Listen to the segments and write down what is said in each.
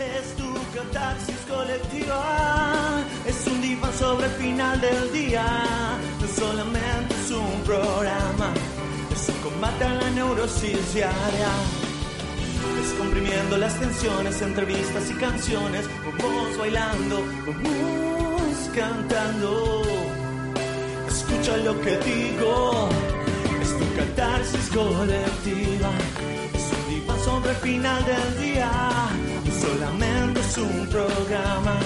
Es tu catarsis colectiva, es un diván sobre el final del día. No solamente es un programa, es un combate a la neurosis diaria. Es comprimiendo las tensiones, entrevistas y canciones, vamos bailando, vamos cantando. Escucha lo que digo, es tu catarsis colectiva, es un diván sobre el final del día. Solamente es un programa,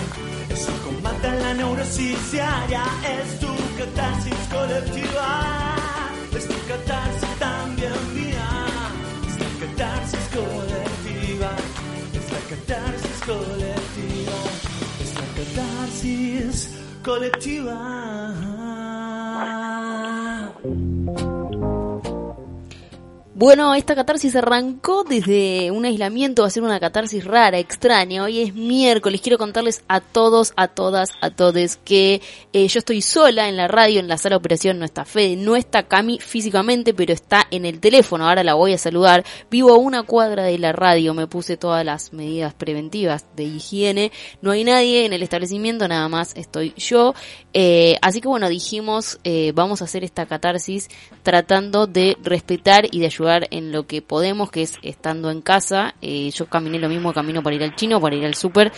es un combate a la neurosis diaria, es tu catarsis colectiva, es tu catarsis también mía, es la catarsis colectiva, es la catarsis colectiva, es la catarsis colectiva. Bueno, esta catarsis arrancó desde un aislamiento, va a ser una catarsis rara, extraña. Hoy es miércoles, quiero contarles a todos, a todas, a todes que eh, yo estoy sola en la radio, en la sala de operación, no está Fede, no está Cami físicamente, pero está en el teléfono, ahora la voy a saludar. Vivo a una cuadra de la radio, me puse todas las medidas preventivas de higiene, no hay nadie en el establecimiento, nada más estoy yo. Eh, así que bueno, dijimos, eh, vamos a hacer esta catarsis tratando de respetar y de ayudar en lo que podemos, que es estando en casa. Eh, yo caminé lo mismo camino para ir al chino, para ir al súper.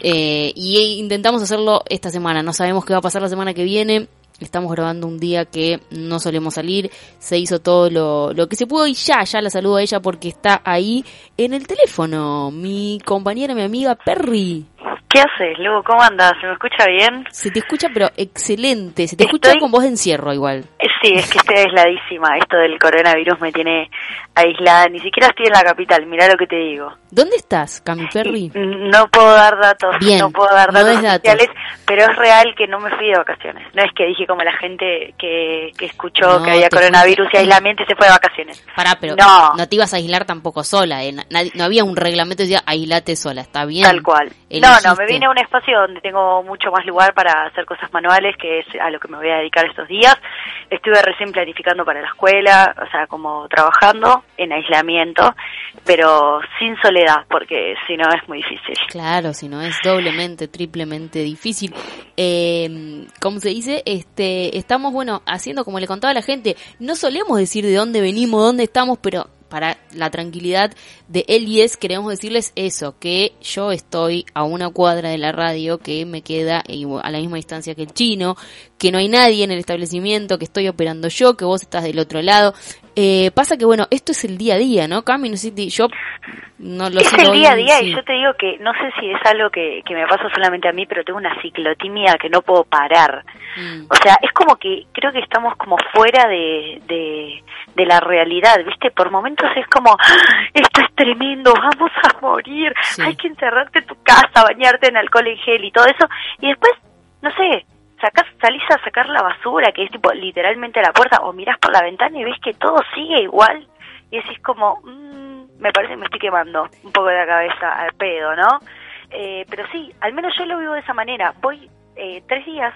Eh, y intentamos hacerlo esta semana. No sabemos qué va a pasar la semana que viene. Estamos grabando un día que no solemos salir. Se hizo todo lo, lo que se pudo y ya, ya la saludo a ella porque está ahí en el teléfono. Mi compañera, mi amiga Perry. ¿Qué haces, Lu? ¿Cómo andas? ¿Se me escucha bien? Se te escucha, pero excelente. Se te escucha con voz de encierro igual. Sí, es que estoy aisladísima. Esto del coronavirus me tiene aislada. Ni siquiera estoy en la capital. Mirá lo que te digo. ¿Dónde estás, Cami Perry? No puedo dar datos. Bien, no puedo dar no datos des datos. oficiales, pero es real que no me fui de vacaciones. No es que dije como la gente que, que escuchó No, que había coronavirus y aislamiento y se fue de vacaciones. Pará, pero No. no. te ibas a aislar tampoco sola. eh. Nadie- no había un reglamento que decía aislate sola. Está bien. Tal cual. No, Elegiste. no, me vine a un espacio donde tengo mucho más lugar para hacer cosas manuales, que es a lo que me voy a dedicar estos días. Estuve recién planificando para la escuela, o sea, como trabajando en aislamiento, pero sin soledad, porque si no es muy difícil. Claro, si no es doblemente, triplemente difícil. Eh, ¿Cómo se dice? Este, estamos, bueno, haciendo como le contaba a la gente, no solemos decir de dónde venimos, dónde estamos, pero para la tranquilidad de él y es, queremos decirles eso, que yo estoy a una cuadra de la radio, que me queda a la misma distancia que el chino, que no hay nadie en el establecimiento, que estoy operando yo, que vos estás del otro lado. Eh, pasa que, bueno, esto es el día a día, ¿no, Cami? No sé si yo no lo es el día a día sí. y yo te digo que no sé si es algo que, que me pasa solamente a mí, pero tengo una ciclotimia que no puedo parar. Mm. O sea, es como que creo que estamos como fuera de, de, de la realidad, ¿viste? Por momentos es como, "Ah, esto es tremendo, vamos a morir, Sí. hay que encerrarte en tu casa, bañarte en alcohol en gel y todo eso. Y después, no sé, sacás, salís a sacar la basura, que es tipo literalmente la puerta, o mirás por la ventana y ves que todo sigue igual. Y decís como, "Mm, me parece que me estoy quemando un poco de la cabeza al pedo, ¿no? Eh, pero sí, al menos yo lo vivo de esa manera. Voy eh, tres días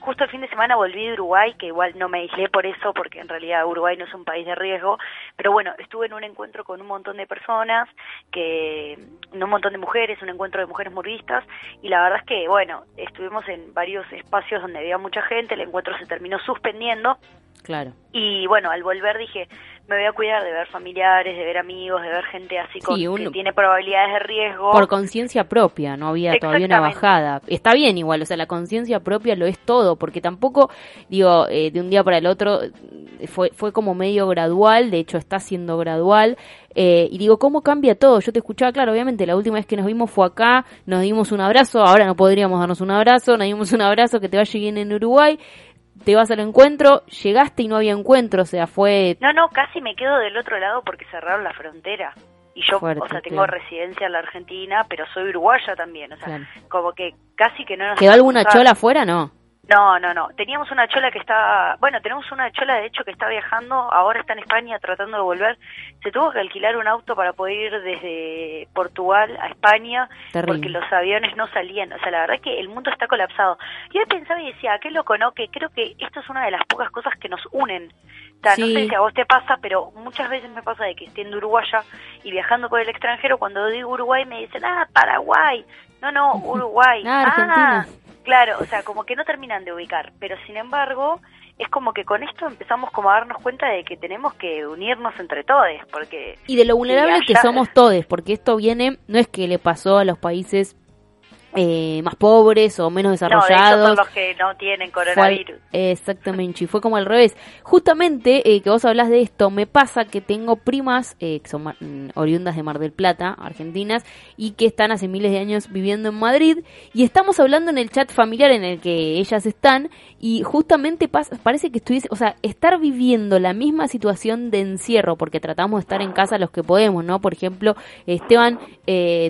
Justo el fin de semana volví de Uruguay, que igual no me aislé por eso, porque en realidad Uruguay no es un país de riesgo, pero bueno, estuve en un encuentro con un montón de personas, que un montón de mujeres, un encuentro de mujeres murdistas, y la verdad es que, bueno, estuvimos en varios espacios donde había mucha gente, el encuentro se terminó suspendiendo, Claro. y bueno, al volver dije, me voy a cuidar de ver familiares, de ver amigos, de ver gente así con, Sí, que tiene probabilidades de riesgo. Por conciencia propia, no había todavía una bajada. Está bien igual, o sea, la conciencia propia lo es todo, porque tampoco, digo, eh, de un día para el otro eh, fue, fue como medio gradual, de hecho está siendo gradual, eh, y digo, ¿cómo cambia todo? Yo te escuchaba, claro, obviamente la última vez que nos vimos fue acá, nos dimos un abrazo, ahora no podríamos darnos un abrazo, nos dimos un abrazo, que te vaya bien en Uruguay, te vas al encuentro, llegaste y no había encuentro, o sea, fue... No, no, casi me quedo del otro lado porque cerraron la frontera. Y yo, Fuerte, o sea, tengo claro. residencia en la Argentina, pero soy uruguaya también. O sea, Claro. como que casi que no nos ¿Quedó alguna chola afuera? No. No, no, no. Teníamos una chola que está, bueno, tenemos una chola de hecho que está viajando, ahora está en España tratando de volver. Se tuvo que alquilar un auto para poder ir desde Portugal a España porque los aviones no salían. O sea, la verdad es que el mundo está colapsado. Y yo pensaba y decía, qué loco, ¿no? Que creo que esto es una de las pocas cosas que nos unen. No sé si a vos te pasa, pero muchas veces me pasa de que siendo uruguaya y viajando por el extranjero, cuando digo Uruguay me dicen, ah, Paraguay. No, no, Uruguay. ah, Argentina. Claro, o sea, como que no terminan de ubicar, pero sin embargo, es como que con esto empezamos como a darnos cuenta de que tenemos que unirnos entre todos, porque... Y de lo vulnerables que somos todos, porque esto viene, no es que le pasó a los países eh, más pobres o menos desarrollados. No, son los que no tienen coronavirus. exactamente, y fue como al revés. Justamente eh, que vos hablas de esto, me pasa que tengo primas eh, que son mm, oriundas de Mar del Plata, argentinas, y que están hace miles de años viviendo en Madrid, y estamos hablando en el chat familiar en el que ellas están, y justamente parece que estuviese, o sea, estar viviendo la misma situación de encierro, porque tratamos de estar en casa los que podemos, ¿no? Por ejemplo, Esteban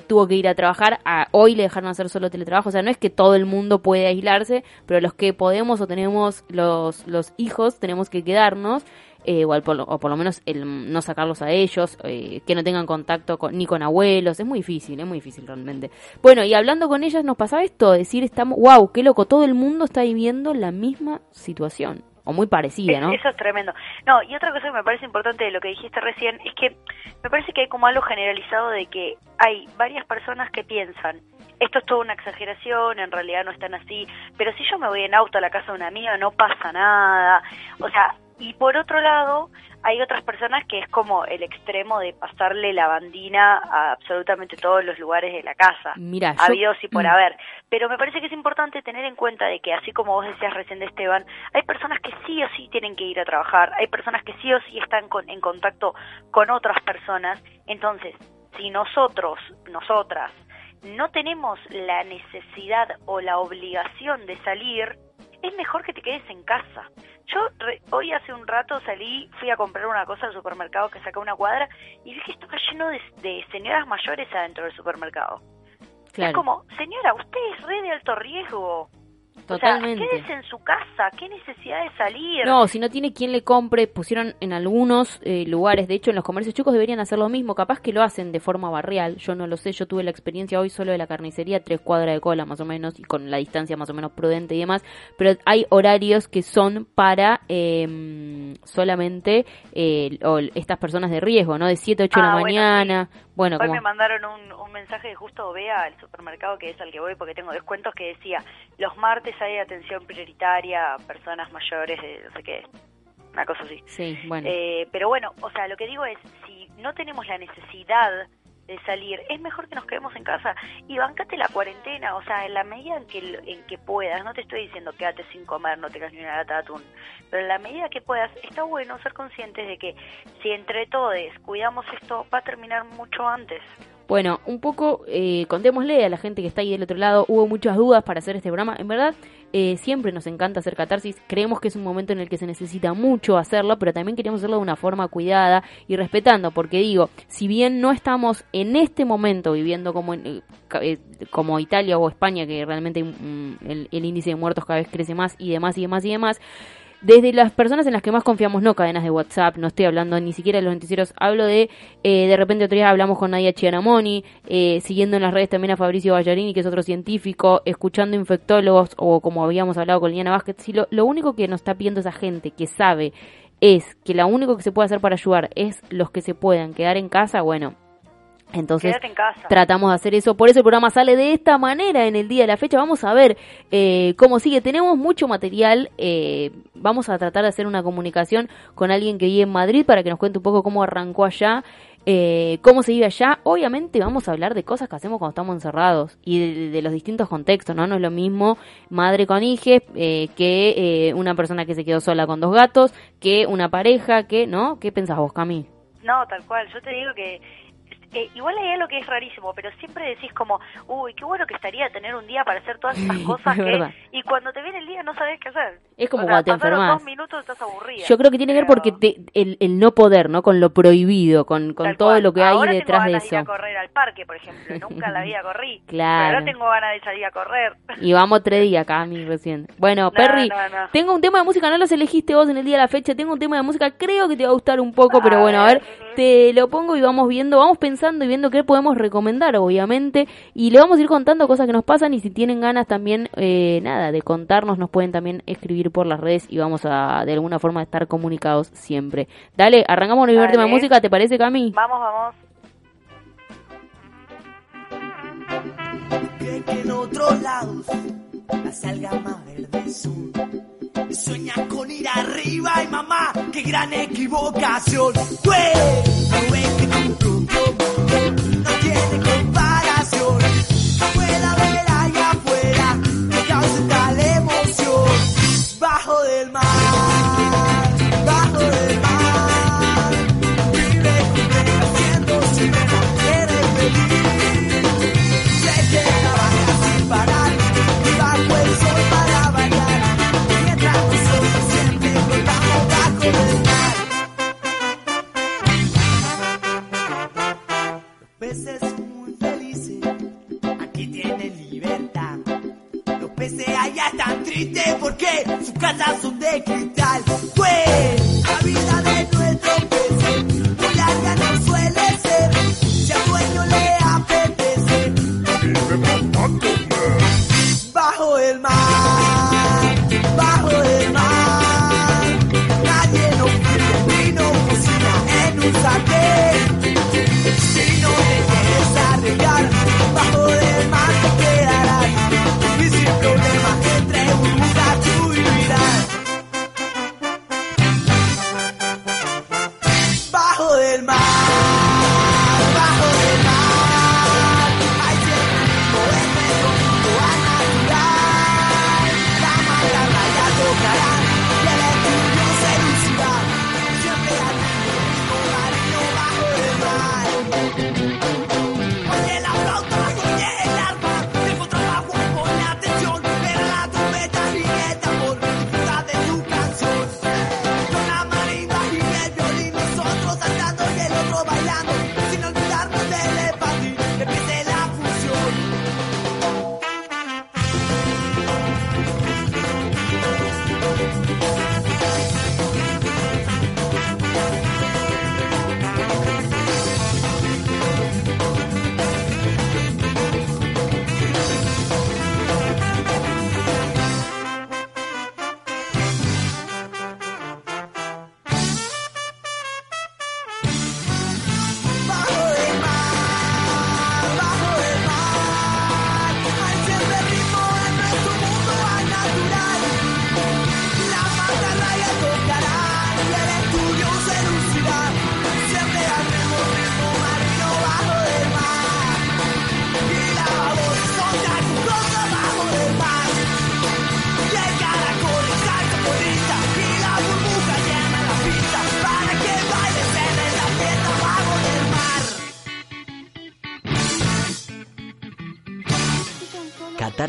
tuvo que ir a trabajar, a, hoy le dejaron hacer solo teletrabajo, o sea, no es que todo el mundo puede aislarse, pero los que podemos o tenemos los, los hijos tenemos que quedarnos. Eh, o, por, o, por, lo menos el no sacarlos a ellos, eh, que no tengan contacto ni con abuelos, es muy difícil, es muy difícil realmente. Bueno, y hablando con ellas nos pasaba esto, decir, estamos, wow, qué loco, todo el mundo está viviendo la misma situación o muy parecida, ¿no? Eso es tremendo. No, y otra cosa que me parece importante de lo que dijiste recién es que me parece que hay como algo generalizado de que hay varias personas que piensan esto es toda una exageración, en realidad no están así, pero si yo me voy en auto a la casa de una amiga no pasa nada, o sea, y por otro lado, hay otras personas que es como el extremo de pasarle la bandina a absolutamente todos los lugares de la casa. Mira, habidos y por mm. haber. Pero me parece que es importante tener en cuenta de que, así como vos decías recién de Esteban, hay personas que sí o sí tienen que ir a trabajar, hay personas que sí o sí están en contacto con otras personas. Entonces, si nosotros, nosotras, no tenemos la necesidad o la obligación de salir, es mejor que te quedes en casa. Yo hoy hace un rato salí, fui a comprar una cosa al supermercado que saca una cuadra y vi que estaba lleno de, señoras mayores adentro del supermercado. Es como, señora, usted es re de alto riesgo. Totalmente. O sea, quédese en su casa, qué necesidad de salir. No, si no tiene quien le compre, pusieron en algunos eh, lugares, de hecho en los comercios chicos deberían hacer lo mismo, capaz que lo hacen de forma barrial, yo no lo sé, yo tuve la experiencia hoy solo de la carnicería, tres cuadras de cola más o menos, y con la distancia más o menos prudente y demás, pero hay horarios que son para eh, solamente eh, estas personas de riesgo, ¿no? De 7 a 8 de la ah, mañana, bueno, Hoy me mandaron un, un mensaje de justo vea al supermercado que es al que voy porque tengo descuentos que decía, los martes hay atención prioritaria a personas mayores de no sé qué, una cosa así. Sí, bueno. Eh, pero bueno, o sea, lo que digo es, si no tenemos la necesidad de salir, es mejor que nos quedemos en casa y bancate la cuarentena, o sea, en la medida en que, en que puedas, no te estoy diciendo quédate sin comer, no tengas ni una lata de atún, pero en la medida que puedas, está bueno ser conscientes de que si entre todos cuidamos esto, va a terminar mucho antes. Bueno, un poco eh, contémosle a la gente que está ahí del otro lado, hubo muchas dudas para hacer este programa, en verdad eh, siempre nos encanta hacer catarsis, creemos que es un momento en el que se necesita mucho hacerlo, pero también queremos hacerlo de una forma cuidada y respetando, porque digo, si bien no estamos en este momento viviendo como, eh, eh, como Italia o España, que realmente mm, el, el índice de muertos cada vez crece más y demás y demás y demás, desde las personas en las que más confiamos, no cadenas de WhatsApp, no estoy hablando ni siquiera de los noticieros, hablo de, eh, de repente otro día hablamos con Nadia Chianamoni, eh, siguiendo en las redes también a Fabricio Ballarini, que es otro científico, escuchando infectólogos, o como habíamos hablado con Liliana Vázquez, si lo, lo único que nos está pidiendo esa gente que sabe es que lo único que se puede hacer para ayudar es los que se puedan quedar en casa, bueno, entonces tratamos de hacer eso. Por eso el programa sale de esta manera en el día de la fecha. Vamos a ver eh, cómo sigue. Tenemos mucho material. Eh, vamos a tratar de hacer una comunicación con alguien que vive en Madrid para que nos cuente un poco cómo arrancó allá. Eh, cómo se vive allá. Obviamente vamos a hablar de cosas que hacemos cuando estamos encerrados y de, los distintos contextos, ¿no? No es lo mismo madre con hijes que una persona que se quedó sola con dos gatos, que una pareja, que, ¿no? ¿Qué pensás vos, Cami? No, tal cual. Yo te digo que eh, igual hay algo que es rarísimo, pero siempre decís como, uy, qué bueno que estaría tener un día para hacer todas esas cosas Es que, verdad. y cuando te viene el día no sabes qué hacer. Es como O sea, cuando te enfermas. dos minutos estás aburrida. Yo creo que tiene que ver porque te- el, el no poder, ¿no? Con lo prohibido, con, con Tal todo cual. lo que hay Ahora detrás tengo de ganas ir eso. a correr al parque, por ejemplo. Nunca en la vida corrí. Claro. Pero ahora tengo ganas de salir a correr. Y vamos tres días, Cami, recién. Bueno, No, Perry, no, no. tengo un tema de música, no los elegiste vos en el día de la fecha, tengo un tema de música, creo que te va a gustar un poco, pero bueno, a ver. Te lo pongo y vamos viendo, vamos pensando y viendo qué podemos recomendar, obviamente, y le vamos a ir contando cosas que nos pasan y si tienen ganas también, eh, nada, de contarnos, nos pueden también escribir por las redes y vamos a, de alguna forma, estar comunicados siempre. Dale, arrancamos con el primer tema de Dale. música, ¿te parece, Cami? Vamos, vamos. Que en otros lados las algas más verdes son. Sueña con ir arriba y mamá, qué gran equivocación. Pues, no porque sus casas son de cristal. Pues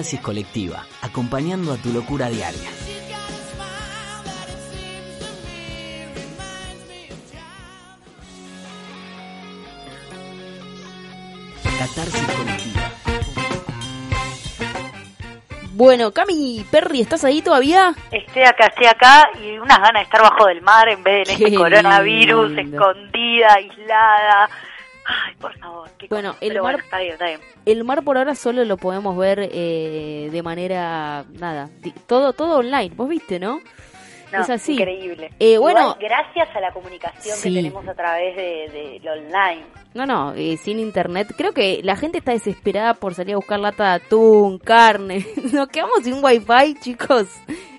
Catarsis colectiva, acompañando a tu locura diaria. Catarsis colectiva. Bueno, Cami, Perry, ¿estás ahí todavía? Estoy acá, estoy acá y unas ganas de estar bajo del mar en vez de en este coronavirus, lindo. escondida, aislada. Por favor. Bueno, cosa. el Pero mar- bueno, está bien, está bien. El mar por ahora solo lo podemos ver eh, de manera, nada, todo todo online, vos viste, ¿no? No, es así. Increíble. Eh, bueno, Igual, gracias a la comunicación Sí. que tenemos a través de, de lo online. no, no, eh, sin internet. Creo que la gente está desesperada por salir a buscar lata de atún, carne. Nos quedamos sin wifi, chicos.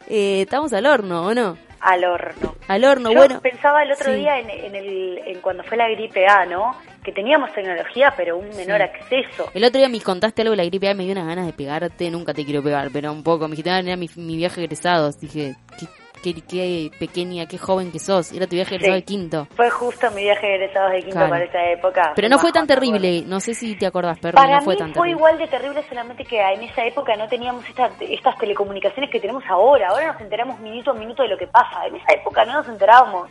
Eh, estamos al horno, ¿o no? Al horno. Al horno, Yo bueno. pensaba el otro sí. día en, en el, en cuando fue la gripe A, ¿no? Que teníamos tecnología, pero un menor Sí. acceso. El otro día me contaste algo de la gripe A y me dio unas ganas de pegarte. Nunca te quiero pegar, pero un poco. Me dijiste, ah, era mi, mi viaje egresados. Dije, ¿qué, qué, qué pequeña, qué joven que sos. Era tu viaje egresado Sí. de quinto. Fue justo mi viaje de egresados de quinto Claro. para esa época. Pero no fue tan terrible. No sé si te acordás, Perry. Para no fue mí tan fue terrible. igual de terrible, solamente que en esa época no teníamos esta- estas telecomunicaciones que tenemos ahora. Ahora nos enteramos minuto a minuto de lo que pasa. En esa época no nos enterábamos.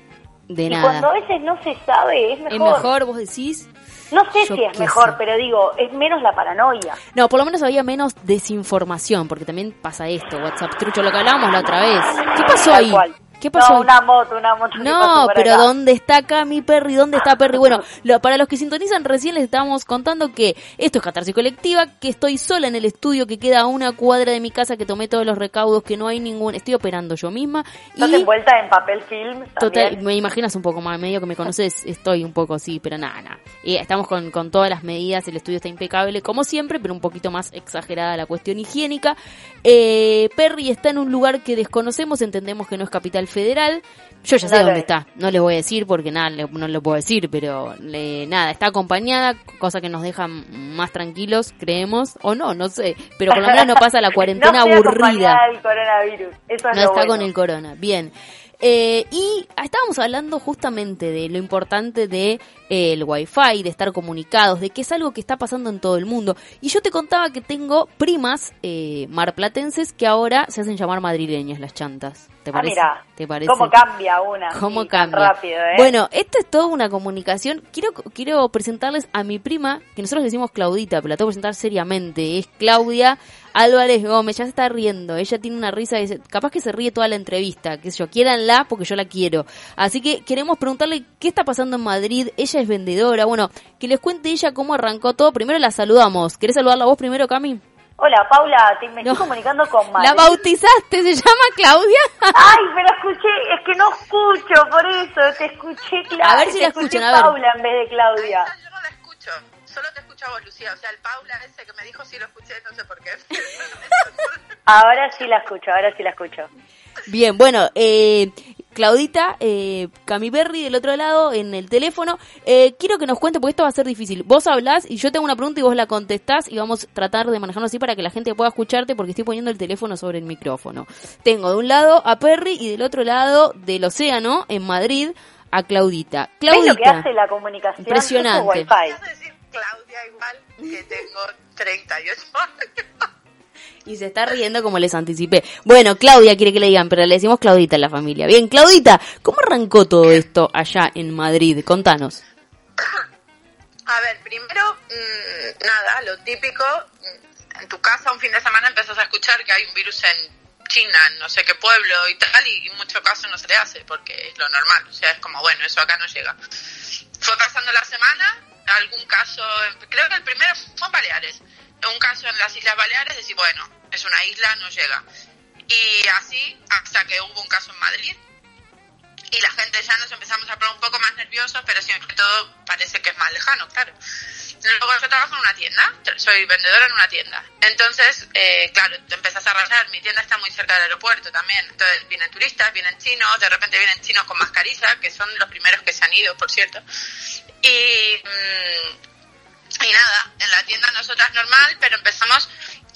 De y nada. cuando a veces no se sabe, es mejor. ¿Es mejor, vos decís? No sé Yo si es mejor, sé. pero digo, es menos la paranoia. No, por lo menos había menos desinformación, porque también pasa esto, WhatsApp trucho, lo que hablábamos la otra vez. ¿Qué pasó Tal ahí? cual. ¿Qué pasó No, una moto, una moto. No, pero acá. ¿dónde está acá mi Perry? ¿Dónde está Perry? Bueno, lo- para los que sintonizan recién les estábamos contando que esto es Catarsis Colectiva, que estoy sola en el estudio, que queda a una cuadra de mi casa, que tomé todos los recaudos, que no hay ningún... Estoy operando yo misma. ¿Estás y envuelta en papel film Total, me imaginas un poco más, medio que me conoces, estoy un poco así, pero nada, nada. Y estamos con, con todas las medidas, el estudio está impecable como siempre, pero un poquito más exagerada la cuestión higiénica. Eh, Perry está en un lugar que desconocemos, entendemos que no es capital federal. Yo ya sé dónde es. está, no les voy a decir porque nada, le- no lo puedo decir, pero le- nada, está acompañada, cosa que nos deja más tranquilos, creemos, o no, no sé, pero por lo menos no pasa la cuarentena no aburrida. del coronavirus. Eso es No lo está bueno. con el corona. Bien. Eh, y estábamos hablando justamente de lo importante de eh, el wifi, de estar comunicados, de que es algo que está pasando en todo el mundo. Y yo te contaba que tengo primas eh, marplatenses que ahora se hacen llamar madrileñas las chantas. ¿Te Ah, parece? mira, ¿Te parece? cómo cambia una. ¿Cómo sí, cambia? rápido, ¿eh? Bueno, esto es toda una comunicación. Quiero, quiero presentarles a mi prima, que nosotros le decimos Claudita, pero la tengo que presentar seriamente. Es Claudia Álvarez Gómez, ya se está riendo. Ella tiene una risa, se- capaz que se ríe toda la entrevista. Que sé yo, quieranla porque yo la quiero. Así que queremos preguntarle qué está pasando en Madrid. Ella es vendedora. Bueno, que les cuente ella cómo arrancó todo. Primero la saludamos. ¿Querés saludarla vos primero, Cami? Hola, Paula, te, me No. estoy comunicando con Madrid. La bautizaste, se llama Claudia. Ay, pero escuché, es que no escucho, por eso, te escuché Claudia. A ver si te la escuché escuchan, a ver. Paula en vez de Claudia. Esa yo no la escucho, solo te escucho a vos, Lucía. O sea, el Paula ese que me dijo sí lo escuché, no sé por qué. Ahora sí la escucho, ahora sí la escucho. Bien, bueno, eh, Claudita, eh, Cami Berry del otro lado en el teléfono. Eh, quiero que nos cuente, porque esto va a ser difícil. Vos hablás y yo tengo una pregunta y vos la contestás y vamos a tratar de manejarlo así para que la gente pueda escucharte porque estoy poniendo el teléfono sobre el micrófono. Tengo de un lado a Perry y del otro lado del océano, en Madrid, a Claudita. ¿Ves lo que Claudita, hace la comunicación? Impresionante. Claudia igual que tengo 38 años. Y se está riendo como les anticipé. Bueno, Claudia quiere que le digan, pero le decimos Claudita en la familia. Bien, Claudita, ¿cómo arrancó todo esto allá en Madrid? Contanos. A ver, primero, mm, nada, lo típico, mm, en tu casa un fin de semana empezás a escuchar que hay un virus en China, en no sé qué pueblo y tal, y, y mucho caso no se le hace, porque es lo normal, o sea, es como, bueno, eso acá no llega. Fue pasando la semana, algún caso, creo que el primero fue en Baleares, un caso en las Islas Baleares, decir, bueno, es una isla, no llega. Y así, hasta que hubo un caso en Madrid, y la gente ya nos empezamos a poner un poco más nerviosos, pero siempre todo parece que es más lejano, claro. Luego yo trabajo en una tienda, soy vendedora en una tienda. Entonces, eh, claro, te empezás a rayar, mi tienda está muy cerca del aeropuerto también. Entonces vienen turistas, vienen chinos, de repente vienen chinos con mascarilla, que son los primeros que se han ido, por cierto. Y, mm, y nada, en la tienda nosotras normal, pero empezamos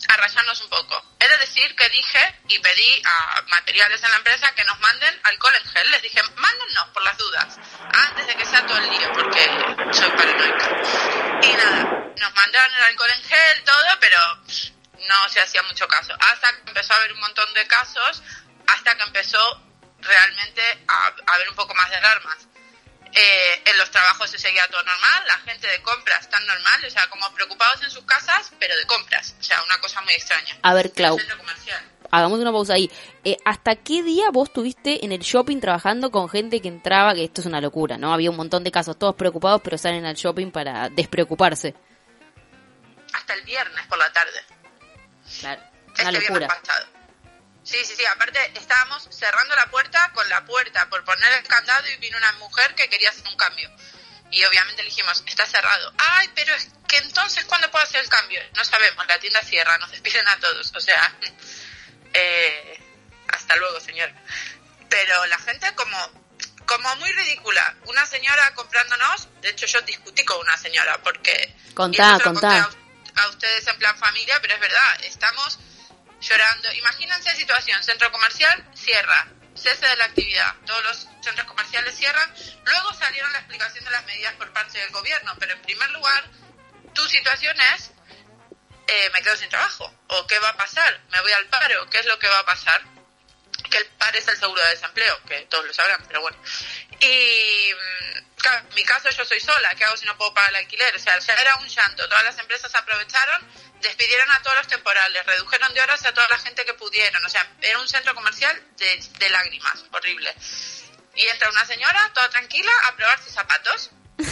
a rayarnos un poco. Es de decir que dije y pedí a materiales en la empresa que nos manden alcohol en gel. Les dije, mándennos por las dudas, antes de que sea todo el lío, porque soy paranoica. Y nada, nos mandaron el alcohol en gel, todo, pero no se hacía mucho caso. Hasta que empezó a haber un montón de casos, hasta que empezó realmente a haber un poco más de alarmas. Eh, en los trabajos se seguía todo normal, la gente de compras tan normal, o sea, como preocupados en sus casas, pero de compras. O sea, una cosa muy extraña. A ver, Clau, hagamos una pausa ahí. Eh, ¿Hasta qué día vos estuviste en el shopping trabajando con gente que entraba? Que esto es una locura, ¿no? Había un montón de casos, todos preocupados, pero salen al shopping para despreocuparse. Hasta el viernes por la tarde. Claro, Este una locura. viernes pasado. Sí, sí, sí. Aparte, estábamos cerrando la puerta con la puerta por poner el candado y vino una mujer que quería hacer un cambio. Y obviamente le dijimos, está cerrado. Ay, pero es que entonces, ¿cuándo puedo hacer el cambio? No sabemos, la tienda cierra, nos despiden a todos. O sea, eh, hasta luego, señor. Pero la gente como, como muy ridícula. Una señora comprándonos, de hecho yo discutí con una señora porque... Contá, contá. A, a ustedes en plan familia, pero es verdad, estamos llorando. Imagínense situación, centro comercial, cierra. cese de la actividad. Todos los centros comerciales cierran. Luego salieron la explicación de las medidas por parte del gobierno, pero en primer lugar, tu situación es, eh, me quedo sin trabajo, o qué va a pasar, me voy al paro, qué es lo que va a pasar. Que el paro es el seguro de desempleo, que todos lo sabrán, pero bueno. Y mm, claro, en mi caso yo soy sola, ¿qué hago si no puedo pagar el alquiler? O sea, ya era un llanto. Todas las empresas aprovecharon, despidieron a todos los temporales, redujeron de horas a toda la gente que pudieron. O sea, era un centro comercial de, de lágrimas, horrible. Y entra una señora, toda tranquila, a probarse zapatos.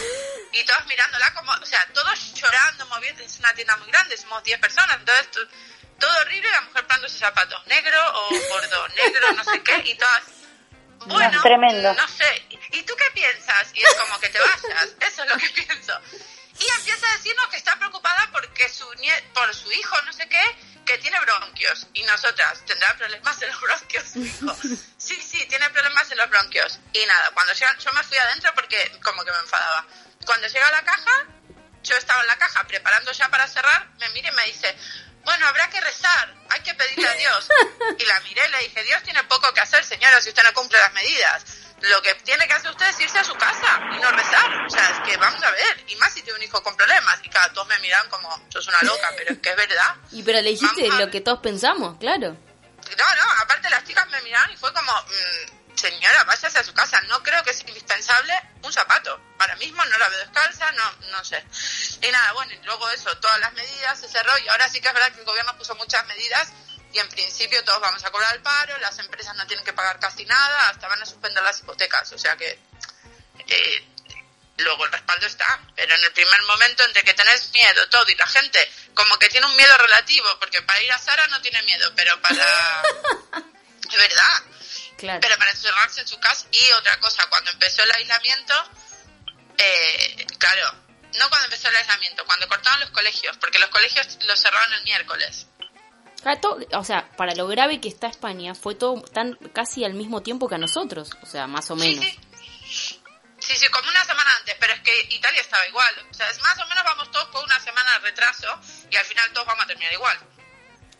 Y todos mirándola como, o sea, todos llorando, moviendo. Es una tienda muy grande, somos 10 personas, entonces tú- todo horrible, la mujer probándose zapatos negro o gordo, negro, no sé qué, y todas. Bueno, tremendo. no sé. ¿Y tú qué piensas? Y es como que te vayas. Eso es lo que pienso. Y empieza a decirnos que está preocupada porque su nie- por su hijo, no sé qué, que tiene bronquios. Y nosotras, ¿tendrá problemas en los bronquios su hijo? Sí, sí, tiene problemas en los bronquios. Y nada, cuando llega, yo me fui adentro porque como que me enfadaba. Cuando llega a la caja, yo estaba en la caja preparando ya para cerrar, me mira y me dice, bueno, habrá que rezar, hay que pedirle a Dios. Y la miré y le dije, Dios tiene poco que hacer, señora, si usted no cumple las medidas. Lo que tiene que hacer usted es irse a su casa y no rezar. O sea, es que vamos a ver, y más si tiene un hijo con problemas. Y cada todos me miran como, sos una loca, pero es que es verdad. Y pero le dijiste Vamos a- lo que todos pensamos, claro. No, no, aparte las chicas me miraron y fue como, mm, señora, váyase a su casa, no creo que sea indispensable un zapato. Ahora mismo no la veo descalza, no, no sé. Y nada, bueno, y luego eso, todas las medidas se cerró y ahora sí que es verdad que el gobierno puso muchas medidas y en principio todos vamos a cobrar el paro, las empresas no tienen que pagar casi nada, hasta van a suspender las hipotecas, o sea que eh, luego el respaldo está, pero en el primer momento entre que tenés miedo todo y la gente como que tiene un miedo relativo, porque para ir a Sara no tiene miedo, pero para... es verdad, Claro. pero para encerrarse en su casa. Y otra cosa, cuando empezó el aislamiento, eh, claro, no cuando empezó el aislamiento, cuando cortaron los colegios, porque los colegios los cerraron el miércoles. Todo- o sea, para lo grave que está España, fue todo tan casi al mismo tiempo que a nosotros, o sea, más o Sí, menos. sí. Sí, sí, como una semana antes, pero es que Italia estaba igual. O sea, es más o menos vamos todos con una semana de retraso y al final todos vamos a terminar igual.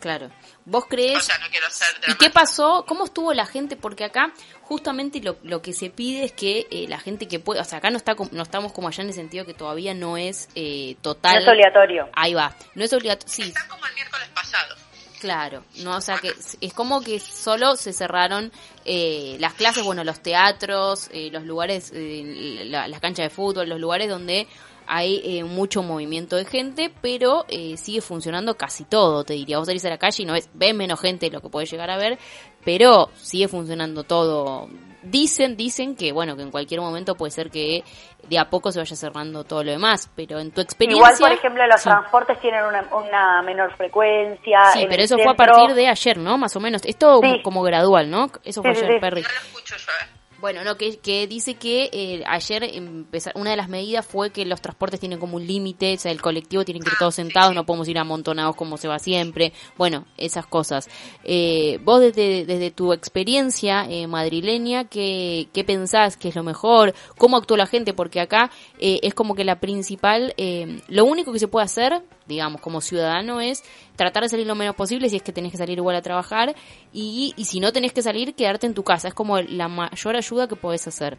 Claro. ¿Vos crees? O sea, no quiero ser ¿Y qué pasó? ¿Cómo estuvo la gente? Porque acá justamente lo, lo que se pide es que eh, la gente que puede, o sea, acá no está no estamos como allá en el sentido que todavía no es eh, total. No es obligatorio. Ahí va. No es obligatorio. Sí, Están como el miércoles pasado. Claro, no, o sea que es- es como que solo se cerraron eh, las clases, bueno, los teatros, eh, los lugares, eh, la- las canchas de fútbol, los lugares donde hay eh, mucho movimiento de gente, pero eh, sigue funcionando casi todo, te diría. Vos salís a la calle y no ves, ves menos gente de lo que podés llegar a ver, pero sigue funcionando todo. Dicen, dicen que, bueno, que en cualquier momento puede ser que de a poco se vaya cerrando todo lo demás, pero en tu experiencia... Igual, por ejemplo, los Sí. transportes tienen una, una menor frecuencia. Sí, pero eso fue a partir de ayer, ¿no? Más o menos. Es todo Sí. como gradual, ¿no? Eso fue Sí, sí, ayer, sí. Perry. No lo escucho yo, ¿eh? Bueno, no, que, que dice que eh, ayer empezar, una de las medidas fue que los transportes tienen como un límite, o sea, el colectivo tienen que ir Ah, todos sentados, no podemos ir amontonados como se va siempre. Bueno, esas cosas. Eh, vos desde, desde tu experiencia eh, madrileña, ¿qué, ¿qué pensás que es lo mejor? ¿Cómo actuó la gente? Porque acá eh, es como que la principal, eh, lo único que se puede hacer, digamos, como ciudadano es tratar de salir lo menos posible si es que tenés que salir igual a trabajar y, y si no tenés que salir, quedarte en tu casa. Es como la mayor ayuda que podés hacer.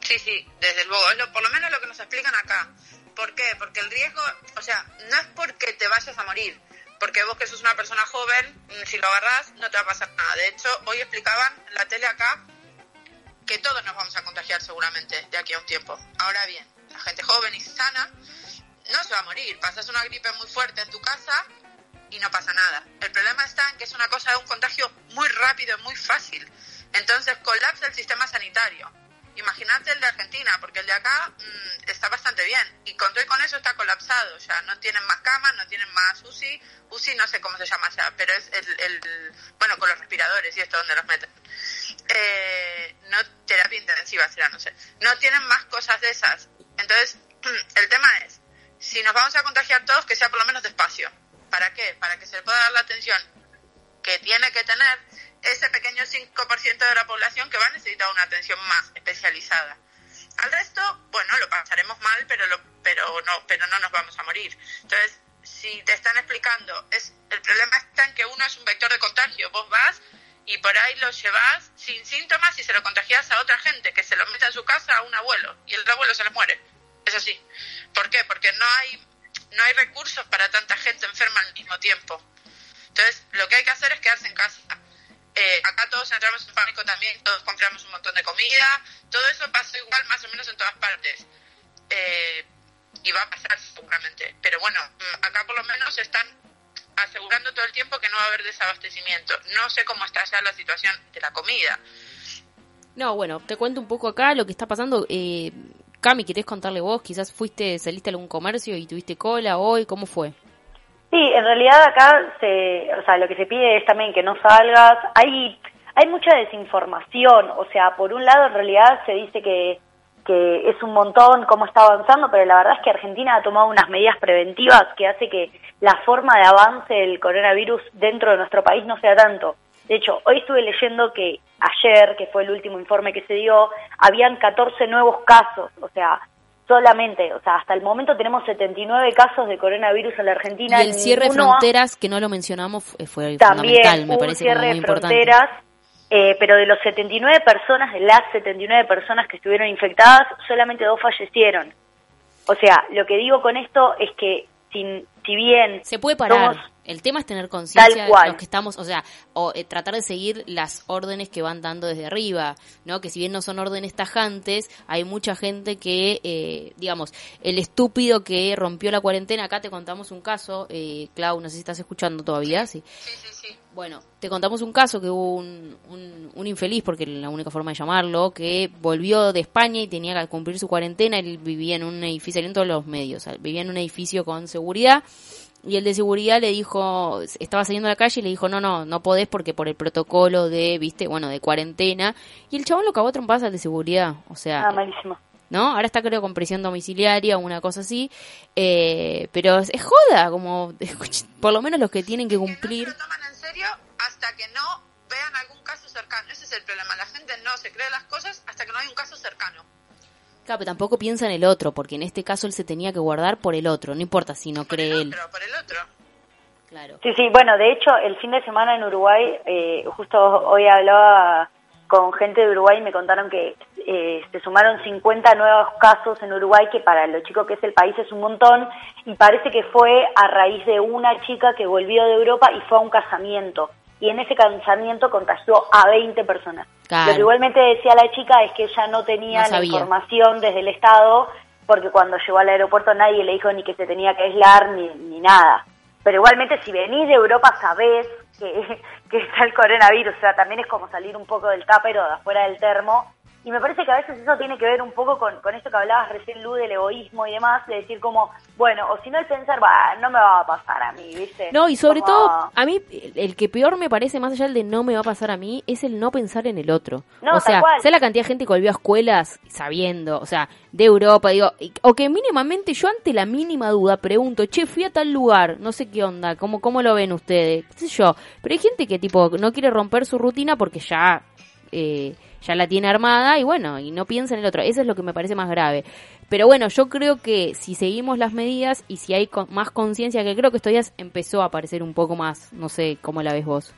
Sí, sí, desde luego. Es lo, por lo menos lo que nos explican acá. ¿Por qué? Porque el riesgo, o sea, no es porque te vayas a morir. Porque vos que sos una persona joven, mm, si lo agarrás, no te va a pasar nada. De hecho, hoy explicaban la tele acá que todos nos vamos a contagiar seguramente de aquí a un tiempo. Ahora bien, la gente joven y sana no se va a morir. Pasas una gripe muy fuerte en tu casa y no pasa nada. El problema está en que es una cosa de un contagio muy rápido y muy fácil. Entonces colapsa el sistema sanitario. Imagínate el de Argentina, porque el de acá mm, está bastante bien. Y con con eso está colapsado. Sea, no tienen más camas, no tienen más UCI. UCI no sé cómo se llama allá, pero es el, el bueno, con los respiradores y esto donde los meten. Eh, no, terapia intensiva será, no sé. No tienen más cosas de esas. Entonces, el tema es, si nos vamos a contagiar todos, que sea por lo menos despacio. ¿Para qué? Para que se le pueda dar la atención que tiene que tener ese pequeño 5% de la población que va a necesitar una atención más especializada. Al resto, bueno, lo pasaremos mal, pero lo, pero no, pero no nos vamos a morir. Entonces, si te están explicando, es el problema está en que uno es un vector de contagio. Vos vas y por ahí lo llevas sin síntomas y se lo contagias a otra gente que se lo mete en su casa a un abuelo y el abuelo se le muere. Es así. ¿Por qué? Porque no hay, no hay recursos para tanta gente enferma al mismo tiempo. Entonces, lo que hay que hacer es quedarse en casa. Eh, acá todos entramos en pánico también, todos compramos un montón de comida, todo eso pasa igual más o menos en todas partes. Eh, y va a pasar seguramente. Pero bueno, acá por lo menos están asegurando todo el tiempo que no va a haber desabastecimiento. No sé cómo está ya la situación de la comida. No, bueno, te cuento un poco acá lo que está pasando. Eh, Cami, ¿querés contarle vos? Quizás fuiste, saliste a algún comercio y tuviste cola hoy, ¿cómo fue? Sí, en realidad acá se, o sea, lo que se pide es también que no salgas. Hay, hay mucha desinformación, o sea, por un lado en realidad se dice que que es un montón cómo está avanzando, pero la verdad es que Argentina ha tomado unas medidas preventivas que hace que la forma de avance del coronavirus dentro de nuestro país no sea tanto. De hecho, hoy estuve leyendo que ayer, que fue el último informe que se dio, habían 14 nuevos casos, o sea, solamente, o sea, hasta el momento tenemos 79 casos de coronavirus en la Argentina. Y el cierre de fronteras, que no lo mencionamos, fue fundamental, me parece cierre muy importante. fronteras eh, pero de los 79 personas, de las 79 personas que estuvieron infectadas, solamente dos fallecieron. O sea, lo que digo con esto es que sin, si bien... Se puede parar. El tema es tener conciencia de los que estamos, o sea, o eh, tratar de seguir las órdenes que van dando desde arriba, ¿no? Que si bien no son órdenes tajantes, hay mucha gente que, eh, digamos, el estúpido que rompió la cuarentena, acá te contamos un caso, eh, Clau, no sé si estás escuchando todavía, sí. Sí, sí, sí. Bueno, te contamos un caso que hubo un, un, infeliz, porque la única forma de llamarlo, que volvió de España y tenía que cumplir su cuarentena. Él vivía en un edificio, en todos los medios, vivía en un edificio con seguridad. Y el de seguridad le dijo, estaba saliendo a la calle y le dijo, no, no, no podés porque por el protocolo de, viste, bueno, de cuarentena. Y el chabón lo acabó a trompadas al de seguridad. O sea, ah, malísimo. ¿no? Ahora está creo con prisión domiciliaria o una cosa así, eh, pero es, joda, como por lo menos los que tienen que cumplir. no toman en serio hasta que no vean algún caso cercano, ese es el problema, la gente no se cree las cosas hasta que no hay un caso cercano. Claro, pero tampoco piensa en el otro, porque en este caso él se tenía que guardar por el otro, no importa si no cree él. Por el otro. Claro. Sí, sí, bueno, de hecho, el fin de semana en Uruguay, eh, justo hoy hablaba con gente de Uruguay y me contaron que eh, se sumaron 50 nuevos casos en Uruguay, que para lo chico que es el país es un montón, y parece que fue a raíz de una chica que volvió de Europa y fue a un casamiento. Y en ese casamiento contagió a 20 personas. Lo que igualmente decía la chica es que ella no tenía la información desde el Estado, porque cuando llegó al aeropuerto nadie le dijo ni que se tenía que aislar ni, ni nada. Pero igualmente si venís de Europa sabés que, que está el coronavirus, o sea, también es como salir un poco del cápero de afuera del termo y me parece que a veces eso tiene que ver un poco con, con esto que hablabas recién, Lu, del egoísmo y demás, de decir como, bueno, o si no el pensar, va, no me va a pasar a mí, ¿viste? No, y sobre todo, a mí, el que peor me parece, más allá del de no me va a pasar a mí, es el no pensar en el otro. No, o sea, sé la cantidad de gente que volvió a escuelas sabiendo, o sea, de Europa, digo, o que mínimamente yo ante la mínima duda pregunto, che, fui a tal lugar, no sé qué onda, cómo, cómo lo ven ustedes, qué sé yo. Pero hay gente que tipo no quiere romper su rutina porque ya... Eh, ya la tiene armada y bueno, y no piensa en el otro. Eso es lo que me parece más grave. Pero bueno, yo creo que si seguimos las medidas y si hay más conciencia, que creo que estos días empezó a aparecer un poco más, no sé cómo la ves vos.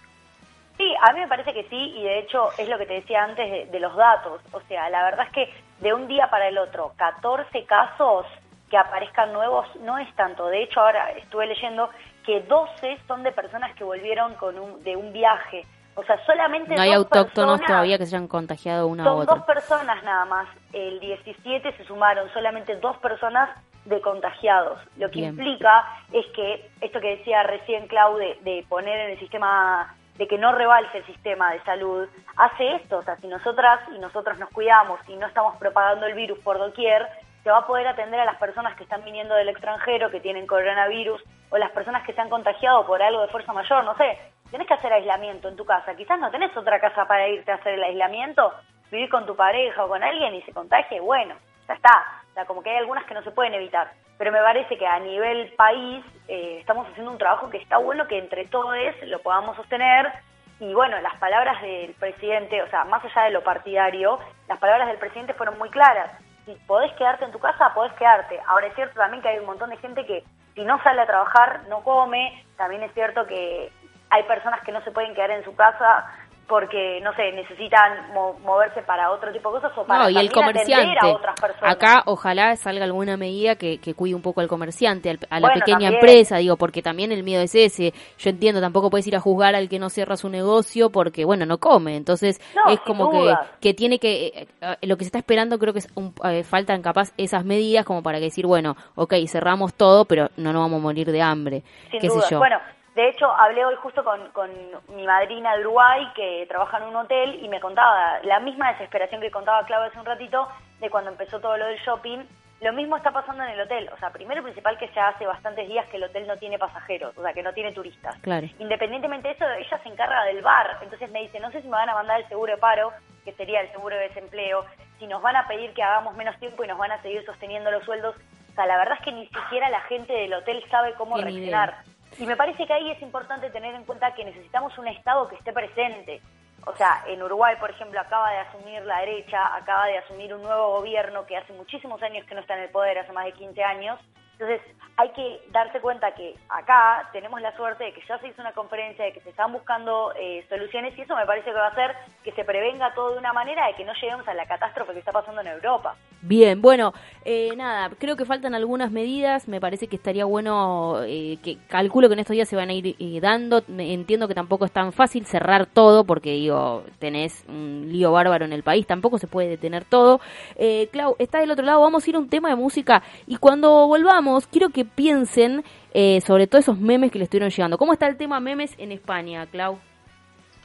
Sí, a mí me parece que sí, y de hecho es lo que te decía antes de, de los datos. O sea, la verdad es que de un día para el otro, 14 casos que aparezcan nuevos no es tanto. De hecho, ahora estuve leyendo que 12 son de personas que volvieron con un, de un viaje. O sea, solamente no hay autóctonos todavía que se hayan contagiado una u otra. dos personas nada más. El 17 se sumaron solamente dos personas de contagiados. Lo que implica es que esto que decía recién Claude de, poner en el sistema de que no rebalse el sistema de salud, hace esto, o sea, si nosotras y nosotros nos cuidamos y no estamos propagando el virus por doquier, se va a poder atender a las personas que están viniendo del extranjero, que tienen coronavirus, o las personas que se han contagiado por algo de fuerza mayor, no sé, tenés que hacer aislamiento en tu casa, quizás no tenés otra casa para irte a hacer el aislamiento, vivir con tu pareja o con alguien y se contagie, bueno, ya está, o sea, como que hay algunas que no se pueden evitar, pero me parece que a nivel país eh, estamos haciendo un trabajo que está bueno que entre todos lo podamos sostener y bueno, las palabras del presidente, o sea, más allá de lo partidario, las palabras del presidente fueron muy claras. Si podés quedarte en tu casa, podés quedarte. Ahora es cierto también que hay un montón de gente que si no sale a trabajar no come. También es cierto que hay personas que no se pueden quedar en su casa porque, no sé, necesitan mo- moverse para otro tipo de cosas o para No, y el comerciante. a otras personas. Acá ojalá salga alguna medida que, que cuide un poco al comerciante, al- a la Bueno, pequeña también. empresa, digo, porque también el miedo es ese. Yo entiendo, tampoco puedes ir a juzgar al que no cierra su negocio porque, bueno, no come. Entonces, No, es como que, que tiene que, eh, eh, lo que se está esperando creo que es un, eh, faltan capaz esas medidas como para que decir, bueno, ok, cerramos todo, pero no nos vamos a morir de hambre. Sin qué duda. sé yo. Bueno, de hecho, hablé hoy justo con, con mi madrina de Uruguay, que trabaja en un hotel, y me contaba la misma desesperación que contaba Claudia hace un ratito, de cuando empezó todo lo del shopping. Lo mismo está pasando en el hotel. O sea, primero y principal que ya hace bastantes días que el hotel no tiene pasajeros, o sea, que no tiene turistas. Claro. Independientemente de eso, ella se encarga del bar. Entonces me dice, no sé si me van a mandar el seguro de paro, que sería el seguro de desempleo, si nos van a pedir que hagamos menos tiempo y nos van a seguir sosteniendo los sueldos. O sea, la verdad es que ni siquiera la gente del hotel sabe cómo reaccionar. Y me parece que ahí es importante tener en cuenta que necesitamos un Estado que esté presente. O sea, en Uruguay, por ejemplo, acaba de asumir la derecha, acaba de asumir un nuevo gobierno que hace muchísimos años que no está en el poder, hace más de 15 años. Entonces, hay que darse cuenta que acá tenemos la suerte de que ya se hizo una conferencia, de que se están buscando eh, soluciones y eso me parece que va a hacer que se prevenga todo de una manera de que no lleguemos a la catástrofe que está pasando en Europa. Bien, bueno, eh, nada, creo que faltan algunas medidas, me parece que estaría bueno, eh, que calculo que en estos días se van a ir eh, dando, entiendo que tampoco es tan fácil cerrar todo, porque digo, tenés un lío bárbaro en el país, tampoco se puede detener todo. Eh, Clau, está del otro lado, vamos a ir a un tema de música y cuando volvamos, quiero que piensen eh, sobre todos esos memes que le estuvieron llegando. ¿Cómo está el tema memes en España, Clau?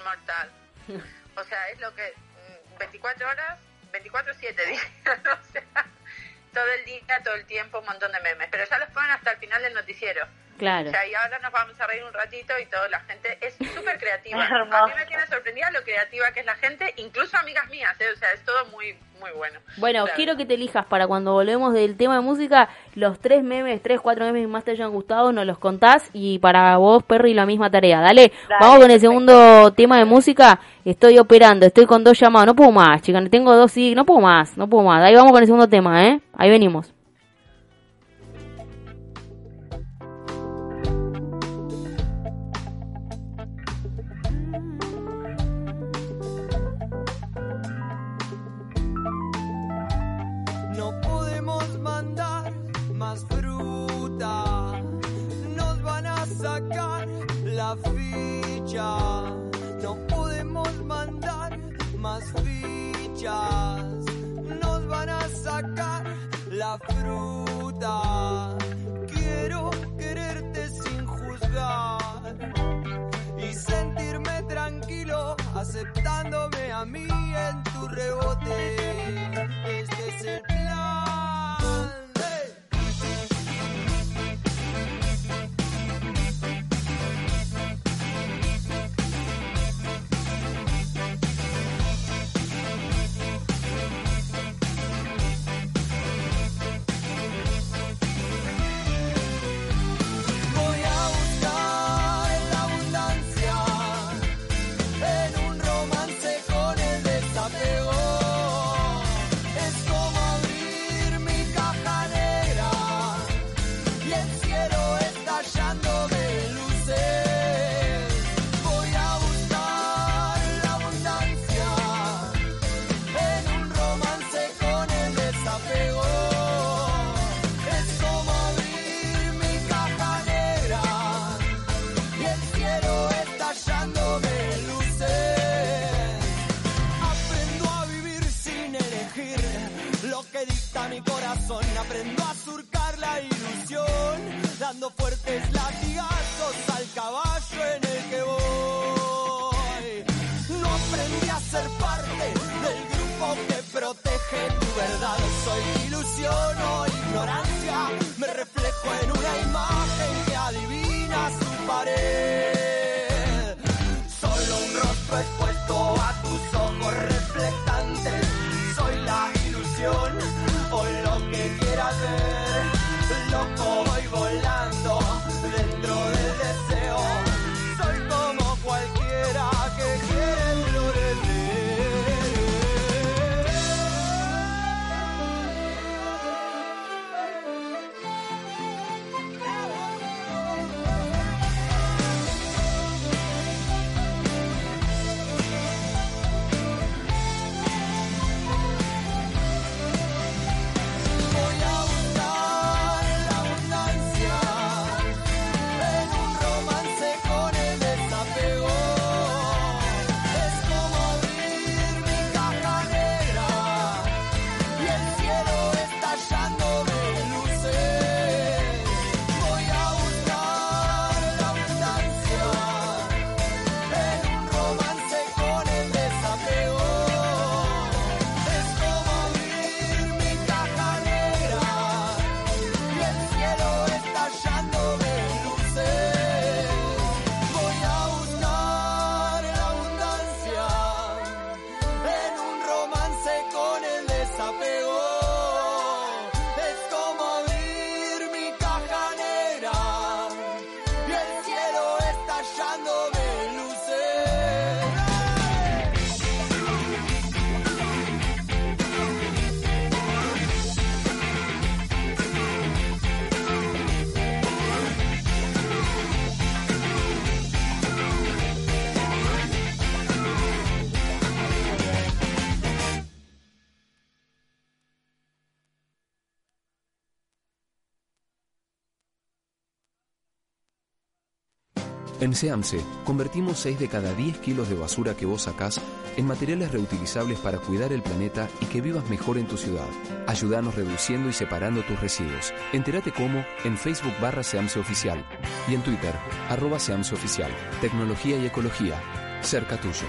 mortal. O sea, es lo que mm, 24 horas, 24/7 dije, o sea, todo el día, todo el tiempo, un montón de memes, pero ya los ponen hasta el final del noticiero. Claro. O sea, y ahora nos vamos a reír un ratito y toda la gente es súper creativa. A mí me tiene sorprendida lo creativa que es la gente, incluso amigas mías, ¿eh? o sea, es todo muy, muy bueno. Bueno, Claro. quiero que te elijas para cuando volvemos del tema de música, los tres memes, tres, cuatro memes que más te hayan gustado, nos los contás y para vos, Perry, la misma tarea. Dale, Dale, vamos con el perfecto. segundo tema de música. Estoy operando, estoy con dos llamados, no puedo más, chicas, tengo dos sí, no puedo más, no puedo más. Ahí vamos con el segundo tema, ¿eh? Ahí venimos. A mí en tu rebote. Este es el En SEAMSE convertimos 6 de cada 10 kilos de basura que vos sacás en materiales reutilizables para cuidar el planeta y que vivas mejor en tu ciudad. Ayúdanos reduciendo y separando tus residuos. Entérate cómo en Facebook barra SEAMSE Oficial y en Twitter arroba SEAMSE Oficial. Tecnología y ecología. Cerca tuyo.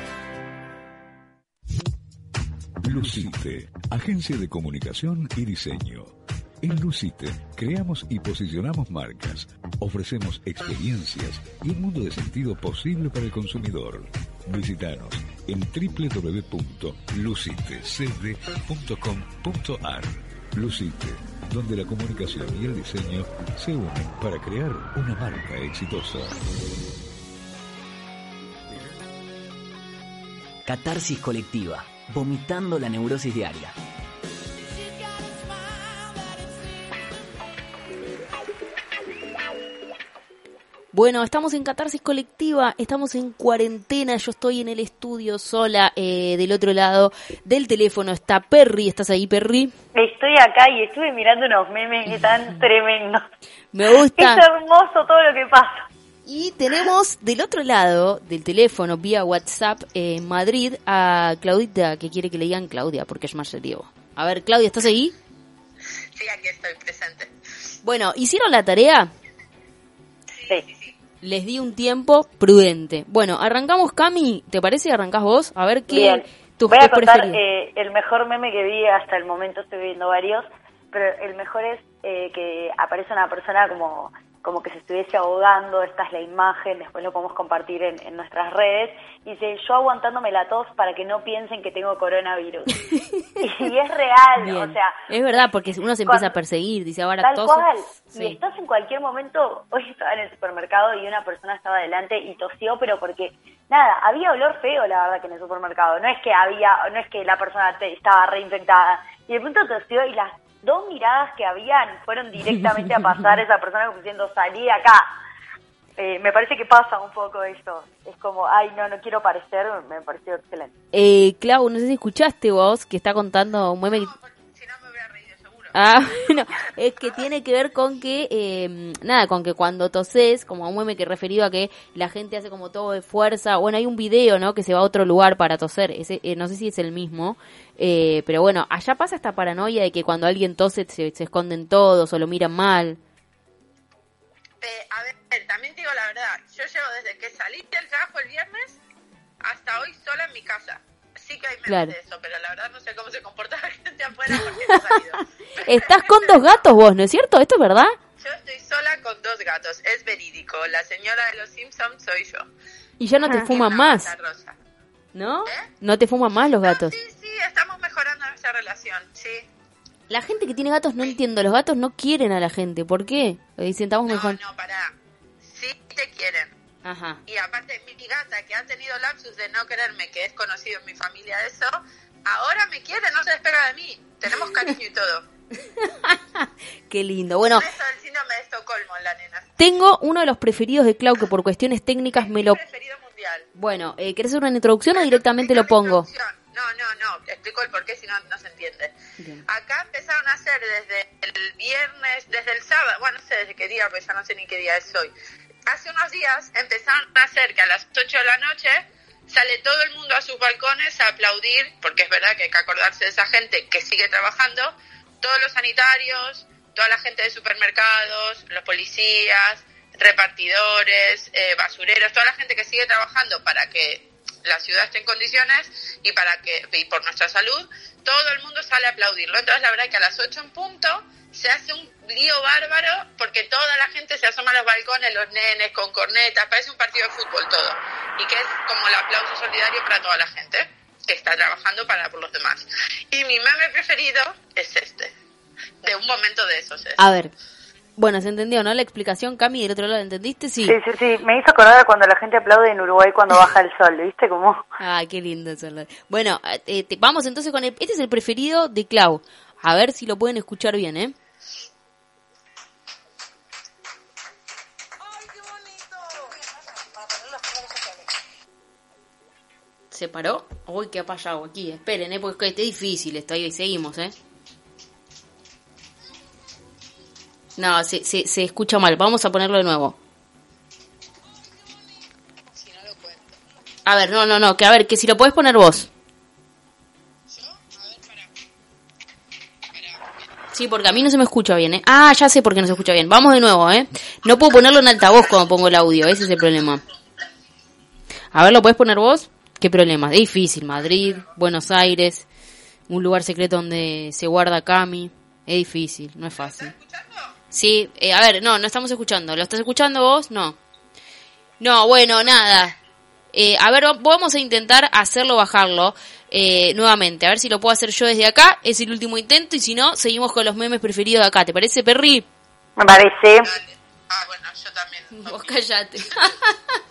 Lucite, agencia de comunicación y diseño. En Lucite creamos y posicionamos marcas, ofrecemos experiencias y un mundo de sentido posible para el consumidor. Visítanos en www.lucitecd.com.ar. Lucite, donde la comunicación y el diseño se unen para crear una marca exitosa. Catarsis colectiva, vomitando la neurosis diaria. Bueno, estamos en catarsis colectiva, estamos en cuarentena, yo estoy en el estudio sola, eh, del otro lado del teléfono está Perry, ¿estás ahí Perry? Estoy acá y estuve mirando unos memes tan tremendos. Me gusta. Es hermoso todo lo que pasa. Y tenemos del otro lado del teléfono, vía WhatsApp, eh, en Madrid, a Claudita, que quiere que le digan Claudia, porque es más serio. A ver, Claudia, ¿estás ahí? Sí, aquí estoy presente. Bueno, ¿hicieron la tarea? Sí. Les di un tiempo prudente. Bueno, arrancamos, Cami, ¿te parece? ¿Arrancás vos? A ver qué Bien. tu Voy a contar eh, el mejor meme que vi hasta el momento, estoy viendo varios, pero el mejor es eh, que aparece una persona como, como que se estuviese ahogando, esta es la imagen, después lo podemos compartir en, en nuestras redes, y dice, yo aguantándome la tos para que no piensen que tengo coronavirus. y es real, Bien. o sea... es verdad, porque uno se empieza cuando- a perseguir, dice ahora Tal toso. cual. Sí. Y estás en cualquier momento, hoy estaba en el supermercado y una persona estaba delante y tosió, pero porque, nada, había olor feo, la verdad, que en el supermercado. No es que había, no es que la persona te- estaba reinfectada. Y de pronto tosió y las dos miradas que habían fueron directamente a pasar a esa persona como diciendo, salí de acá. Eh, me parece que pasa un poco esto. Es como, ay, no, no quiero parecer, me pareció excelente. Eh, Clau, no sé si escuchaste vos que está contando un meme. que- Ah, bueno, es que tiene que ver con que, eh, nada, con que cuando toses, como un meme que referido a que la gente hace como todo de fuerza, bueno, hay un video, ¿no? Que se va a otro lugar para toser, Ese, eh, no sé si es el mismo, eh, pero bueno, allá pasa esta paranoia de que cuando alguien tose se, se esconden todos o lo miran mal. Eh, a ver, también te digo la verdad, yo llevo desde que salí del trabajo el viernes hasta hoy sola en mi casa. Sí que hay memes Claro. eso, pero la verdad no sé cómo se comporta la gente afuera porque no he salido. Estás con dos gatos vos, ¿no es cierto? ¿Esto es verdad? Yo estoy sola con dos gatos, es verídico. La señora de los Simpsons soy yo. Y ya no te Y fuman más, rosa. ¿no? ¿Eh? No te fuman más los No, gatos. sí, sí, estamos mejorando nuestra relación, sí. La gente que tiene gatos no entiendo, los gatos no quieren a la gente, ¿por qué? Dicen, estamos No, mejor. no, pará. Sí te quieren. Ajá. Y aparte, mi gata, que ha tenido lapsus de no quererme, que es conocido en mi familia eso, ahora me quiere, no se despega de mí. Tenemos cariño y todo. Qué lindo. Bueno, Eso del síndrome de Estocolmo, la nena. tengo uno de los preferidos de Clau que por cuestiones técnicas me lo... Preferido mundial. Bueno, eh, ¿querés hacer una introducción o directamente lo pongo? No, no, no, te explico el porqué, si no, no se entiende. Bien. Acá empezaron a hacer desde el viernes, desde el sábado, bueno, no sé desde qué día, pues ya no sé ni qué día es hoy. Hace unos días empezaron a hacer que a las 8 de la noche sale todo el mundo a sus balcones a aplaudir, porque es verdad que hay que acordarse de esa gente que sigue trabajando, todos los sanitarios, toda la gente de supermercados, los policías, repartidores, eh, basureros, toda la gente que sigue trabajando para que la ciudad esté en condiciones y para que y por nuestra salud, todo el mundo sale a aplaudirlo. Entonces la verdad es que a las 8 en punto se hace un lío bárbaro porque toda la gente se asoma a los balcones, los nenes con cornetas, parece un partido de fútbol todo. Y que es como el aplauso solidario para toda la gente que está trabajando para por los demás. Y mi meme preferido es este, de un momento de esos. es. A ver. Bueno, se entendió, ¿no? La explicación, Cami, del otro lado, ¿entendiste? Sí. Sí, sí, sí. Me hizo acordar cuando la gente aplaude en Uruguay cuando baja el sol, ¿viste? Como... Ah, qué lindo eso. Bueno, eh, te- vamos entonces con el... Este es el preferido de Clau. A ver si lo pueden escuchar bien, ¿eh? ¿Se paró? Uy, ¿qué ha pasado aquí? Esperen, ¿eh? Porque está difícil esto. Ahí seguimos, ¿eh? No, se, se, se escucha mal. Vamos a ponerlo de nuevo. A ver, no, no, no, que a ver, que si lo podés poner vos. Sí, porque a mí no se me escucha bien, ¿eh? Ah, ya sé por qué no se escucha bien. Vamos de nuevo, ¿eh? No puedo ponerlo en altavoz cuando pongo el audio, ese es el problema. A ver, ¿lo podés poner vos? ¿Qué problema? Es difícil, Madrid, Buenos Aires, un lugar secreto donde se guarda Cami. Es difícil, no es fácil. Sí, eh, a ver, no, no estamos escuchando. ¿Lo estás escuchando vos? No. No, bueno, nada. Eh, a ver, vamos a intentar hacerlo, bajarlo eh, nuevamente. A ver si lo puedo hacer yo desde acá. Es el último intento y si no, seguimos con los memes preferidos de acá. ¿Te parece, Perry? Me parece. Ah, bueno, yo también. Vos callate.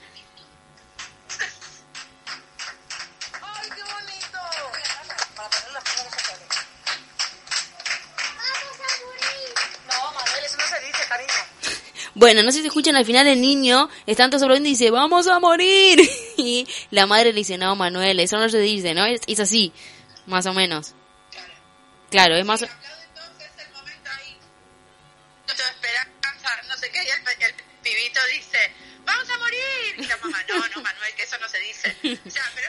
Bueno, no sé si escuchan al final el niño, están todos hablando y dice, vamos a morir. Y la madre le dice, no, Manuel, eso no se dice, ¿no? Es, es así, más o menos. Claro, es más... Pibito dice, ¡vamos a morir! Y la mamá, no, no, Manuel, que eso no se dice. O sea, pero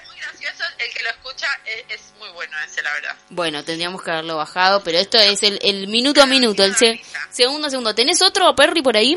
que lo escucha es, es muy bueno ese, la verdad. Bueno, tendríamos que haberlo bajado, pero esto es el, el minuto a minuto, el se- segundo a segundo. ¿Tenés otro, Perry, por ahí?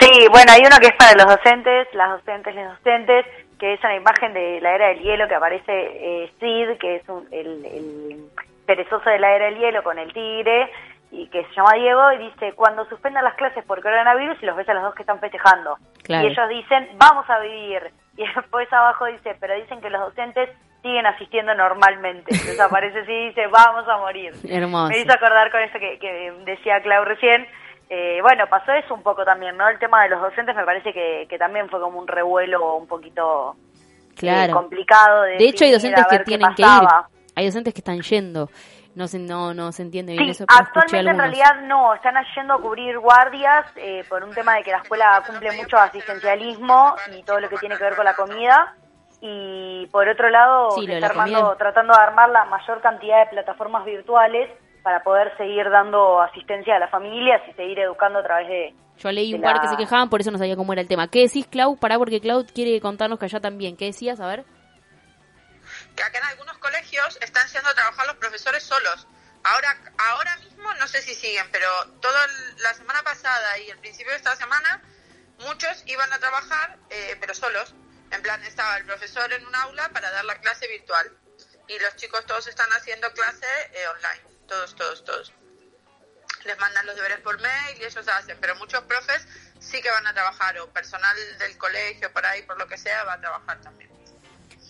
Sí, bueno, hay uno que es para los docentes, las docentes, los docentes, que es una imagen de la era del hielo que aparece eh, Sid, que es un- el, el perezoso de la era del hielo con el tigre, y que se llama Diego, y dice, cuando suspendan las clases por coronavirus, y los ves a los dos que están festejando. Claro. Y ellos dicen, vamos a vivir. Y después abajo dice, pero dicen que los docentes siguen asistiendo normalmente. Entonces aparece así y dice, vamos a morir. Hermoso. Me hizo acordar con esto que, que decía Clau recién. Eh, bueno, pasó eso un poco también, ¿no? El tema de los docentes me parece que, que también fue como un revuelo un poquito eh, complicado. De, De hecho, hay docentes que tienen que ir. Hay docentes que están yendo. No se, no, no se entiende bien Sí, eso, actualmente en realidad no, están yendo a cubrir guardias eh, por un tema de que la escuela cumple mucho asistencialismo y todo lo que tiene que ver con la comida. Y por otro lado, Sí, se está armando- tratando de armar la mayor cantidad de plataformas virtuales para poder seguir dando asistencia a las familias y seguir educando a través de... Yo leí de un par que se quejaban, por eso no sabía cómo era el tema. ¿Qué decís, Clau? Pará, porque Clau quiere contarnos que allá también. ¿Qué decías? A ver. que acá en algunos colegios están yendo a trabajar los profesores solos. Ahora, ahora mismo no sé si siguen, pero toda la semana pasada y el principio de esta semana, muchos iban a trabajar, eh, pero solos. En plan, estaba el profesor en un aula para dar la clase virtual. Y los chicos todos están haciendo clase eh, online. Todos, todos, todos. Les mandan los deberes por mail y ellos hacen. Pero muchos profes sí que van a trabajar, o personal del colegio, por ahí, por lo que sea, va a trabajar también.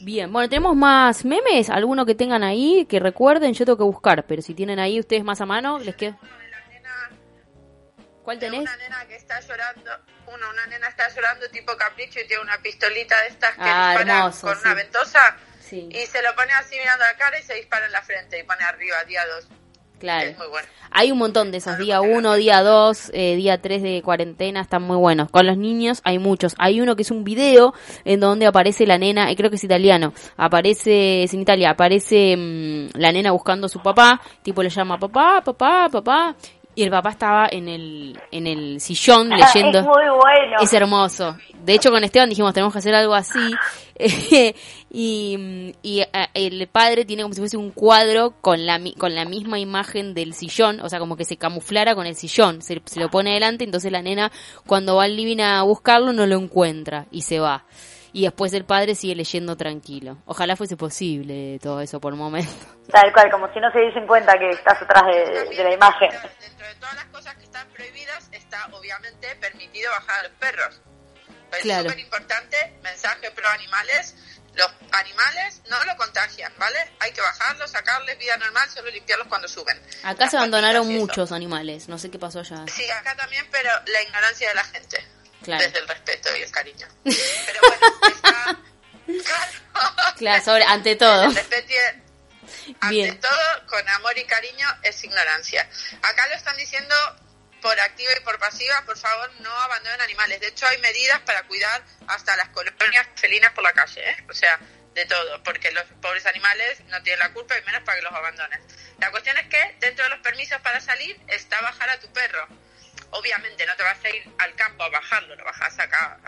Bien, bueno, tenemos más memes. ¿Alguno que tengan ahí que recuerden? Yo tengo que buscar, pero si tienen ahí ustedes más a mano, les queda. ¿Cuál tenés? Una nena que está llorando, una, una nena está llorando tipo capricho y tiene una pistolita de estas que Ah, dispara hermoso, con sí. una ventosa Sí. y se lo pone así mirando la cara y se dispara en la frente y pone arriba día 2. Claro. Es muy bueno. Hay un montón de esos, día 1, día 2, eh, día 3 de cuarentena, están muy buenos. Con los niños hay muchos. Hay uno que es un video en donde aparece la nena, eh, creo que es italiano, aparece, es en Italia, aparece mm, la nena buscando a su papá, tipo le llama papá, papá, papá, y el papá estaba en el, en el sillón leyendo. es muy bueno. Es hermoso. De hecho, con Esteban dijimos, tenemos que hacer algo así. y y eh, el padre tiene como si fuese un cuadro con la, con la misma imagen del sillón, o sea, como que se camuflara con el sillón. Se, se lo pone adelante, entonces la nena, cuando va al living a buscarlo, no lo encuentra y se va. Y después el padre sigue leyendo tranquilo. Ojalá fuese posible todo eso por un momento. Tal cual, como si no se diesen cuenta que estás atrás de, de la imagen. Dentro de todas las cosas que están prohibidas está obviamente permitido bajar a los perros. Es Claro. súper importante, mensaje pro animales. Los animales no lo contagian, ¿vale? Hay que bajarlos, sacarles vida normal, solo limpiarlos cuando suben. Acá Las se abandonaron muchos animales. No sé qué pasó allá. Sí, acá también, pero la ignorancia de la gente. Claro. Desde el respeto y el cariño. Pero bueno, está... Claro. Claro, sobre, ante todo. El respeto y- ante Bien. todo, con amor y cariño, es ignorancia. Acá lo están diciendo por activa y por pasiva, por favor, no abandonen animales. De hecho, hay medidas para cuidar hasta las colonias felinas por la calle, ¿eh? O sea, de todo, porque los pobres animales no tienen la culpa y menos para que los abandonen. La cuestión es que dentro de los permisos para salir está bajar a tu perro. Obviamente no te vas a ir al campo a bajarlo, lo bajas acá,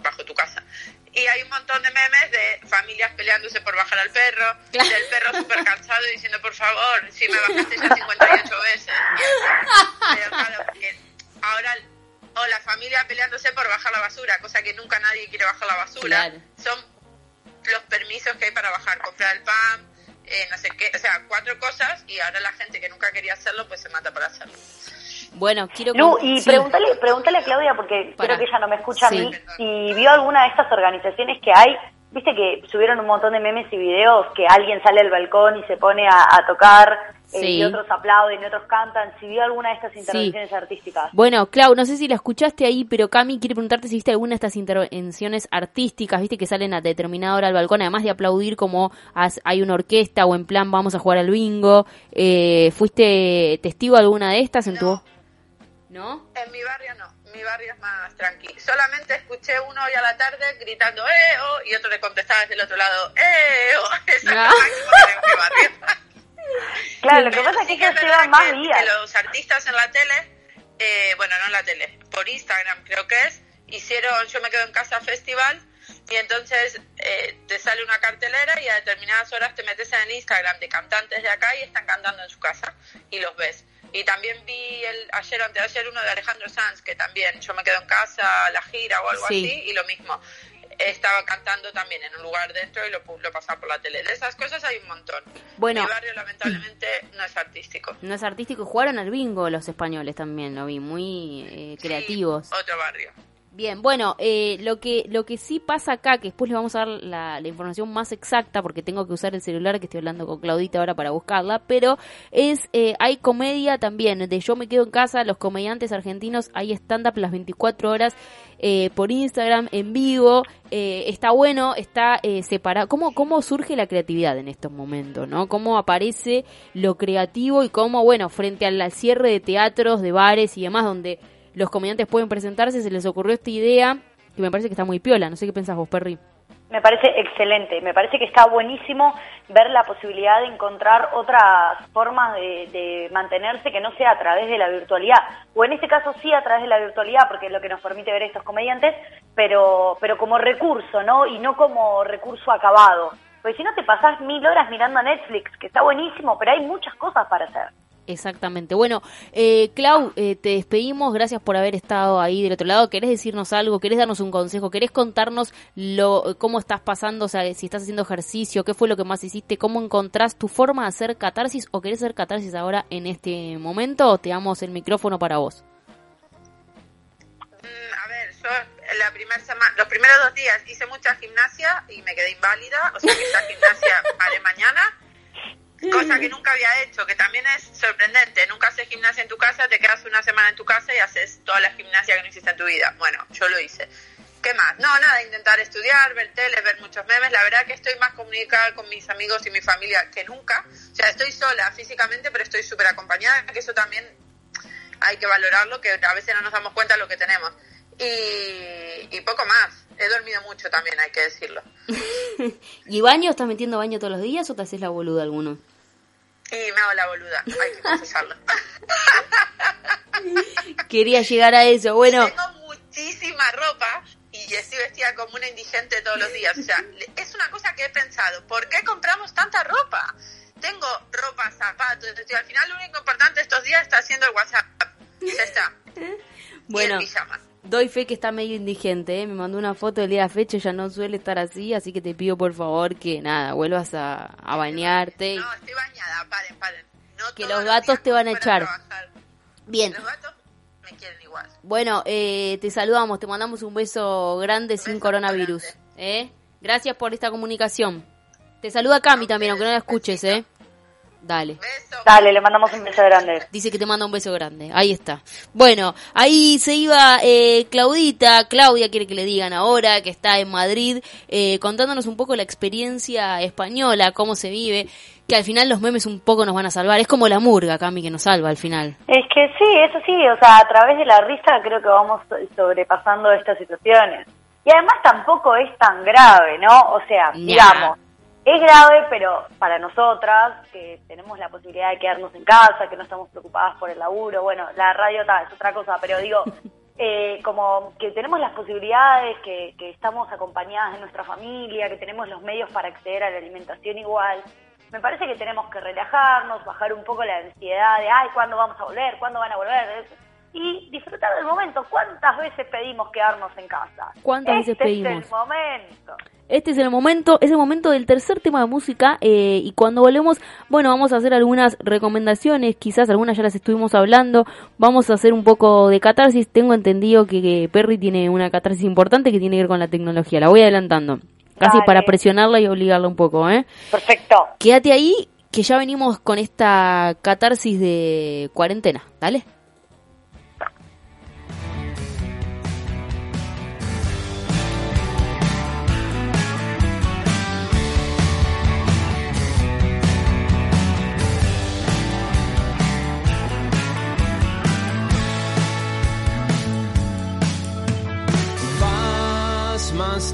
bajo tu casa. Y hay un montón de memes de familias peleándose por bajar al perro, del perro súper cansado diciendo, por favor, si me bajaste ya 58 veces. Pero claro, ahora o la familia peleándose por bajar la basura, cosa que nunca nadie quiere bajar la basura. Son los permisos que hay para bajar, comprar el pan, eh, no sé qué, o sea, cuatro cosas y ahora la gente que nunca quería hacerlo, pues se mata por hacerlo. Bueno, quiero... Lu, y pregúntale, pregúntale a Claudia, porque creo que ella no me escucha a mí, si vio alguna de estas organizaciones que hay, viste que subieron un montón de memes y videos que alguien sale al balcón y se pone a, tocar eh, y otros aplauden y otros cantan. Si vio alguna de estas intervenciones artísticas. Bueno, Clau, no sé si la escuchaste ahí, pero Cami quiere preguntarte si viste alguna de estas intervenciones artísticas, viste que salen a determinada hora al balcón, además de aplaudir como hay una orquesta o en plan vamos a jugar al bingo. Eh, ¿Fuiste testigo de alguna de estas en tu... ¿No? En mi barrio no, mi barrio es más tranquilo. Solamente escuché uno hoy a la tarde gritando ¡eh! Oh", y otro le contestaba desde el otro lado ¡eh! Oh". Esa es en mi barrio. Claro, lo que pasa es que, que se más días. Que los artistas en la tele, eh, bueno, no en la tele, por Instagram creo que es, hicieron Yo me quedo en casa festival y entonces eh, te sale una cartelera y a determinadas horas te metes en el Instagram de cantantes de acá y están cantando en su casa y los ves. Y también vi el, ayer o anteayer uno de Alejandro Sanz, que también yo me quedo en casa, la gira o algo así, y lo mismo. Estaba cantando también en un lugar dentro y lo, lo pasaba por la tele. De esas cosas hay un montón. Bueno, Mi barrio lamentablemente no es artístico. No es artístico. Jugaron al bingo los españoles también, lo vi, muy eh, creativos. otro barrio. Bien, bueno, eh, lo que lo que sí pasa acá, que después le vamos a dar la, información más exacta, porque tengo que usar el celular que estoy hablando con Claudita ahora para buscarla, pero es eh, hay comedia también, de Yo me quedo en casa, los comediantes argentinos, hay stand-up las 24 horas eh, por Instagram, en vivo, está bueno, está separado. ¿Cómo, ¿Cómo surge la creatividad en estos momentos? ¿no? ¿Cómo aparece lo creativo y cómo, bueno, frente al cierre de teatros, de bares y demás, donde los comediantes pueden presentarse, se les ocurrió esta idea que me parece que está muy piola. No sé qué pensás vos, Perry. Me parece excelente, me parece que está buenísimo ver la posibilidad de encontrar otras formas de, mantenerse que no sea a través de la virtualidad, o en este caso sí a través de la virtualidad, porque es lo que nos permite ver estos comediantes, pero, pero como recurso, ¿no? Y no como recurso acabado. Porque si no te pasás mil horas mirando a Netflix, que está buenísimo, pero hay muchas cosas para hacer. Exactamente. Bueno, eh, Clau, eh, te despedimos. Gracias por haber estado ahí del otro lado. ¿Querés decirnos algo? ¿Querés darnos un consejo? ¿Querés contarnos lo, cómo estás pasando? O sea, si estás haciendo ejercicio, qué fue lo que más hiciste, cómo encontrás tu forma de hacer catarsis o querés hacer catarsis ahora en este momento. Te damos el micrófono para vos. Mm, a ver, yo la primera semana, los primeros dos días hice mucha gimnasia y me quedé inválida. O sea que gimnasia haré mañana cosa que nunca había hecho, que también es sorprendente. Nunca haces gimnasia en tu casa, te quedas una semana en tu casa y haces toda la gimnasia que no hiciste en tu vida. Bueno, yo lo hice. ¿Qué más? No, nada, intentar estudiar, ver tele, ver muchos memes. La verdad que estoy más comunicada con mis amigos y mi familia que nunca. O sea, estoy sola físicamente, pero estoy súper acompañada, que eso también hay que valorarlo, que a veces no nos damos cuenta de lo que tenemos. Y, y poco más. He dormido mucho también, hay que decirlo. ¿Y baño? ¿Estás metiendo baño todos los días o te haces la boluda alguno? Y me hago la boluda, hay que confesarlo. Quería llegar a eso, bueno. Tengo muchísima ropa y estoy vestida como una indigente todos los días. O sea, es una cosa que he pensado, ¿por qué compramos tanta ropa? Tengo ropa, zapatos, al final lo único importante estos días está haciendo el WhatsApp. Ya está. Bueno. Doy fe que está medio indigente, ¿eh? me mandó una foto del día de fecha, ya no suele estar así, así que te pido por favor que nada, vuelvas a, bañarte. No, estoy bañada, paren, paren. que los gatos te van a echar. Bien. Los gatos me quieren igual. Bueno, eh, te saludamos, te mandamos un beso grande sin coronavirus. ¿eh? Gracias por esta comunicación. Te saluda Cami también, aunque no la escuches, ¿eh? Dale. Dale, le mandamos un beso grande. Dice que te manda un beso grande. Ahí está. Bueno, ahí se iba eh, Claudita. Claudia quiere que le digan ahora que está en Madrid, eh, contándonos un poco la experiencia española, cómo se vive. Que al final los memes un poco nos van a salvar. Es como la murga, Cami, que nos salva al final. Es que sí, eso sí. O sea, a través de la risa creo que vamos sobrepasando estas situaciones. Y además tampoco es tan grave, ¿no? O sea, digamos es grave, pero para nosotras, que tenemos la posibilidad de quedarnos en casa, que no estamos preocupadas por el laburo, bueno, la radio es otra cosa, pero digo, eh, como que tenemos las posibilidades, que, que estamos acompañadas de nuestra familia, que tenemos los medios para acceder a la alimentación igual, me parece que tenemos que relajarnos, bajar un poco la ansiedad de, ay, ¿cuándo vamos a volver? ¿Cuándo van a volver? Y disfrutar del momento. ¿Cuántas veces pedimos quedarnos en casa? ¿Cuántas este veces pedimos? es el momento. Este es el momento, es el momento del tercer tema de música eh, y cuando volvemos, bueno, vamos a hacer algunas recomendaciones, quizás algunas ya las estuvimos hablando, vamos a hacer un poco de catarsis, tengo entendido que, que Perry tiene una catarsis importante que tiene que ver con la tecnología, la voy adelantando, casi Dale. para presionarla y obligarla un poco, ¿eh? Perfecto. Quédate ahí, que ya venimos con esta catarsis de cuarentena, ¿dale?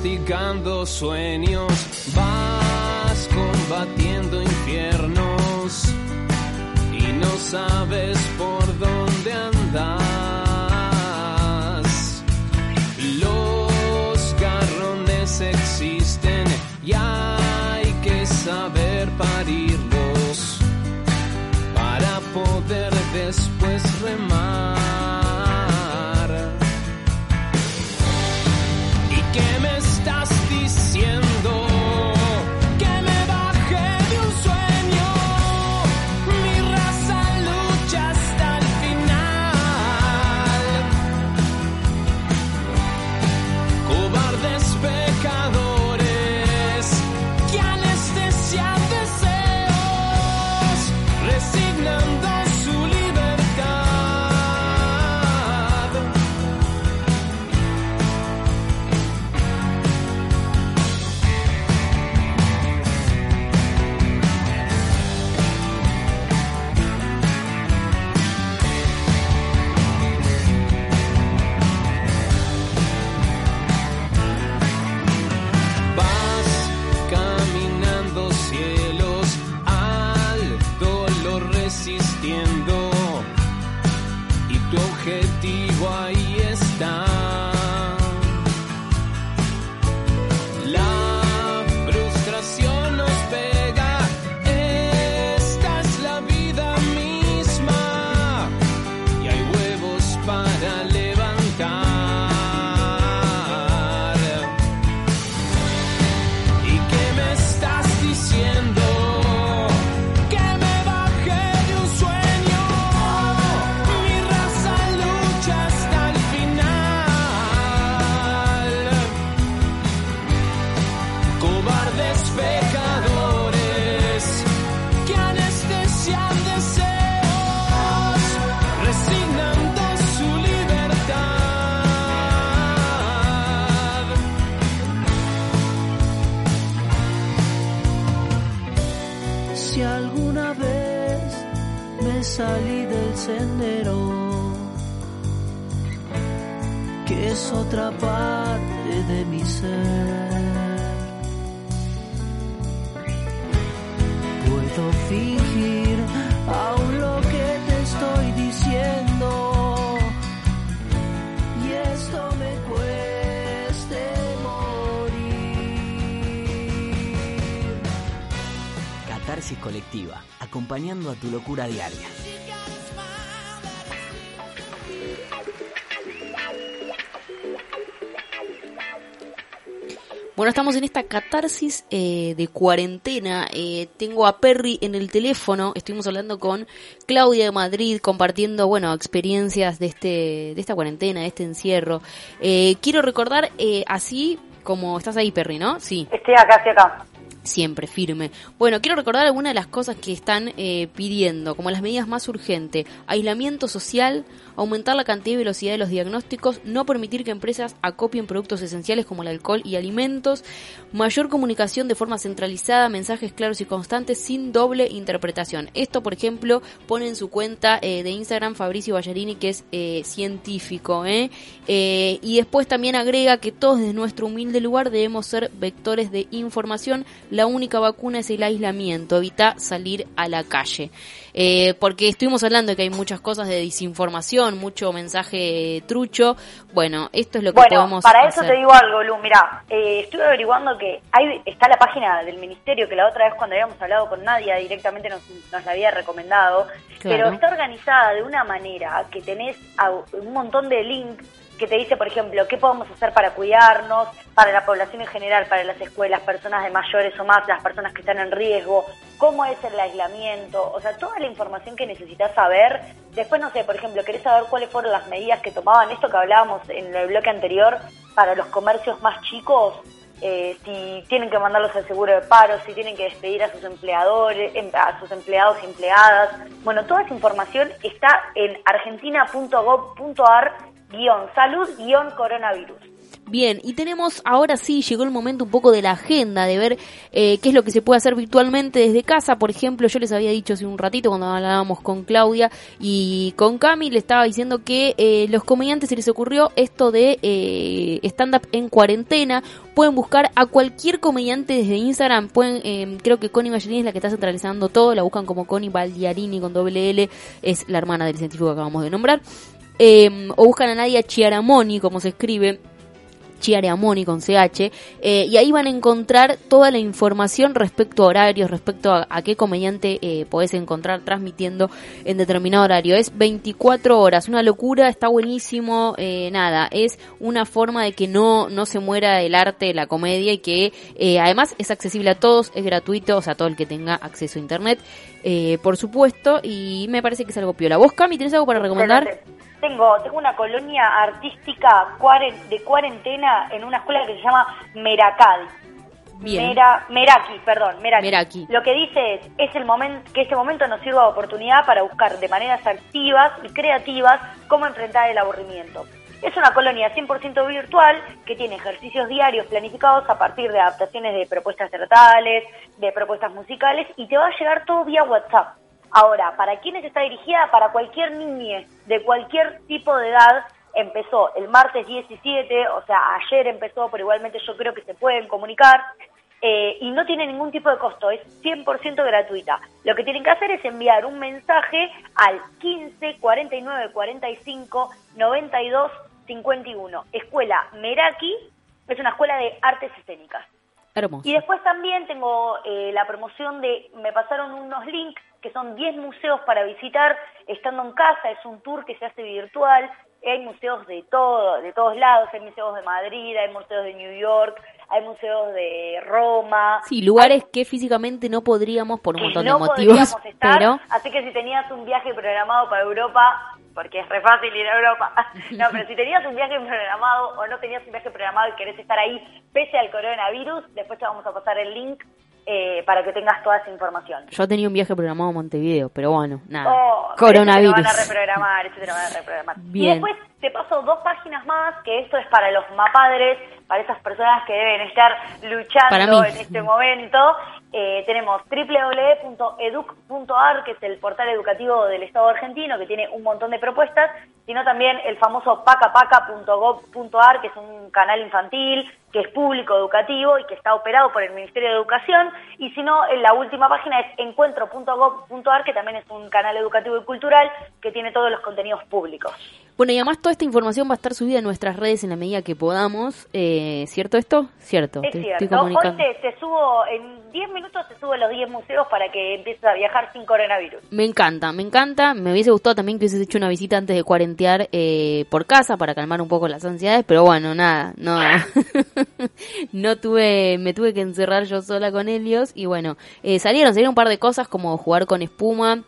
Masticando sueños, vas combatiendo infiernos y no sabes por dónde andas. A tu locura diaria. Bueno, estamos en esta catarsis eh, de cuarentena. Eh, tengo a Perry en el teléfono. Estuvimos hablando con Claudia de Madrid, compartiendo, bueno, experiencias de este, de esta cuarentena, de este encierro. Eh, quiero recordar, eh, así como estás ahí, Perry, ¿no? Sí. Estoy acá, estoy acá. Siempre, firme. Bueno, quiero recordar algunas de las cosas que están eh, pidiendo, como las medidas más urgentes. Aislamiento social, aumentar la cantidad y velocidad de los diagnósticos, no permitir que empresas acopien productos esenciales como el alcohol y alimentos, mayor comunicación de forma centralizada, mensajes claros y constantes sin doble interpretación. Esto, por ejemplo, pone en su cuenta eh, de Instagram Fabricio Ballarini, que es eh, científico. ¿eh? Eh, y después también agrega que todos desde nuestro humilde lugar debemos ser vectores de información, la única vacuna es el aislamiento, evita salir a la calle. Eh, porque estuvimos hablando de que hay muchas cosas de desinformación, mucho mensaje trucho. Bueno, esto es lo que Bueno, podemos para eso hacer. te digo algo, Lu. Mirá, eh, estuve averiguando que hay, está la página del ministerio que la otra vez cuando habíamos hablado con Nadia directamente nos, nos la había recomendado, Claro. pero está organizada de una manera que tenés un montón de links que te dice, por ejemplo, qué podemos hacer para cuidarnos, para la población en general, para las escuelas, personas de mayores o más, las personas que están en riesgo, cómo es el aislamiento, o sea, toda la información que necesitas saber. Después, no sé, por ejemplo, querés saber cuáles fueron las medidas que tomaban, esto que hablábamos en el bloque anterior, para los comercios más chicos, eh, si tienen que mandarlos al seguro de paro, si tienen que despedir a sus empleadores, em- a sus empleados y empleadas. Bueno, toda esa información está en argentina.gov.ar guion salud guion coronavirus. Bien, y tenemos, ahora sí, llegó el momento un poco de la agenda, de ver eh, qué es lo que se puede hacer virtualmente desde casa. Por ejemplo, yo les había dicho hace un ratito cuando hablábamos con Claudia y con Cami, le estaba diciendo que eh, los comediantes se les ocurrió esto de eh, stand-up en cuarentena. Pueden buscar a cualquier comediante desde Instagram. Pueden, eh, creo que Connie Ballerini es la que está centralizando todo. La buscan como Connie Baldiarini con doble L. Es la hermana del científico que acabamos de nombrar. Eh, o buscan a Nadia Chiaramoni, como se escribe. Chiareamoni con CH, eh, y ahí van a encontrar toda la información respecto a horarios, respecto a, a qué comediante eh, podés encontrar transmitiendo en determinado horario. Es 24 horas, una locura, está buenísimo, eh, nada, es una forma de que no, no se muera el arte, la comedia y que eh, además es accesible a todos, es gratuito, o sea, todo el que tenga acceso a internet, eh, por supuesto, y me parece que es algo piola. ¿Vos, Cami, tenés algo para recomendar? Tengo, tengo una colonia artística de cuarentena en una escuela que se llama Meracadi. Bien. Mera, Meraki, perdón, Meraki. Meraki. Lo que dice es, es el momento que este momento nos sirva de oportunidad para buscar de maneras activas y creativas cómo enfrentar el aburrimiento. Es una colonia 100% virtual que tiene ejercicios diarios planificados a partir de adaptaciones de propuestas teatrales, de propuestas musicales y te va a llegar todo vía WhatsApp. Ahora, ¿para quiénes está dirigida? Para cualquier niñe de cualquier tipo de edad. Empezó el martes 17, o sea, ayer empezó, pero igualmente yo creo que se pueden comunicar. Eh, y no tiene ningún tipo de costo, es 100% gratuita. Lo que tienen que hacer es enviar un mensaje al 15 49 45 92 51. Escuela Meraki es una escuela de artes escénicas. Hermoso. Y después también tengo eh, la promoción de, me pasaron unos links que son 10 museos para visitar estando en casa, es un tour que se hace virtual, hay museos de todo, de todos lados, hay museos de Madrid, hay museos de New York, hay museos de Roma. Sí, lugares que físicamente no podríamos por un montón no de motivos, podríamos estar, pero así que si tenías un viaje programado para Europa, porque es re fácil ir a Europa, no, pero si tenías un viaje programado o no tenías un viaje programado y querés estar ahí pese al coronavirus, después te vamos a pasar el link eh, para que tengas toda esa información. yo tenía un viaje programado a Montevideo, pero bueno, nada. Oh, Coronavirus. Eso te lo van a reprogramar, eso te lo van a reprogramar. Bien. Y después te paso dos páginas más, que esto es para los mapadres, para esas personas que deben estar luchando en este momento. Eh, tenemos www.educ.ar, que es el portal educativo del Estado argentino, que tiene un montón de propuestas, sino también el famoso pacapaca.gov.ar, que es un canal infantil, que es público educativo y que está operado por el Ministerio de Educación. Y si no, en la última página es encuentro.gov.ar, que también es un canal educativo y cultural que tiene todos los contenidos públicos. Bueno, y además toda esta información va a estar subida en nuestras redes en la medida que podamos. Eh, ¿Cierto esto? Cierto. Es te cierto. estoy Hoy te subo, en 10 minutos te subo los 10 museos para que empieces a viajar sin coronavirus. Me encanta, me encanta. Me hubiese gustado también que hubieses hecho una visita antes de cuarentear eh, por casa para calmar un poco las ansiedades, pero bueno, nada, no, no tuve, me tuve que encerrar yo sola con Helios y bueno, eh, salieron, salieron un par de cosas como jugar con espuma,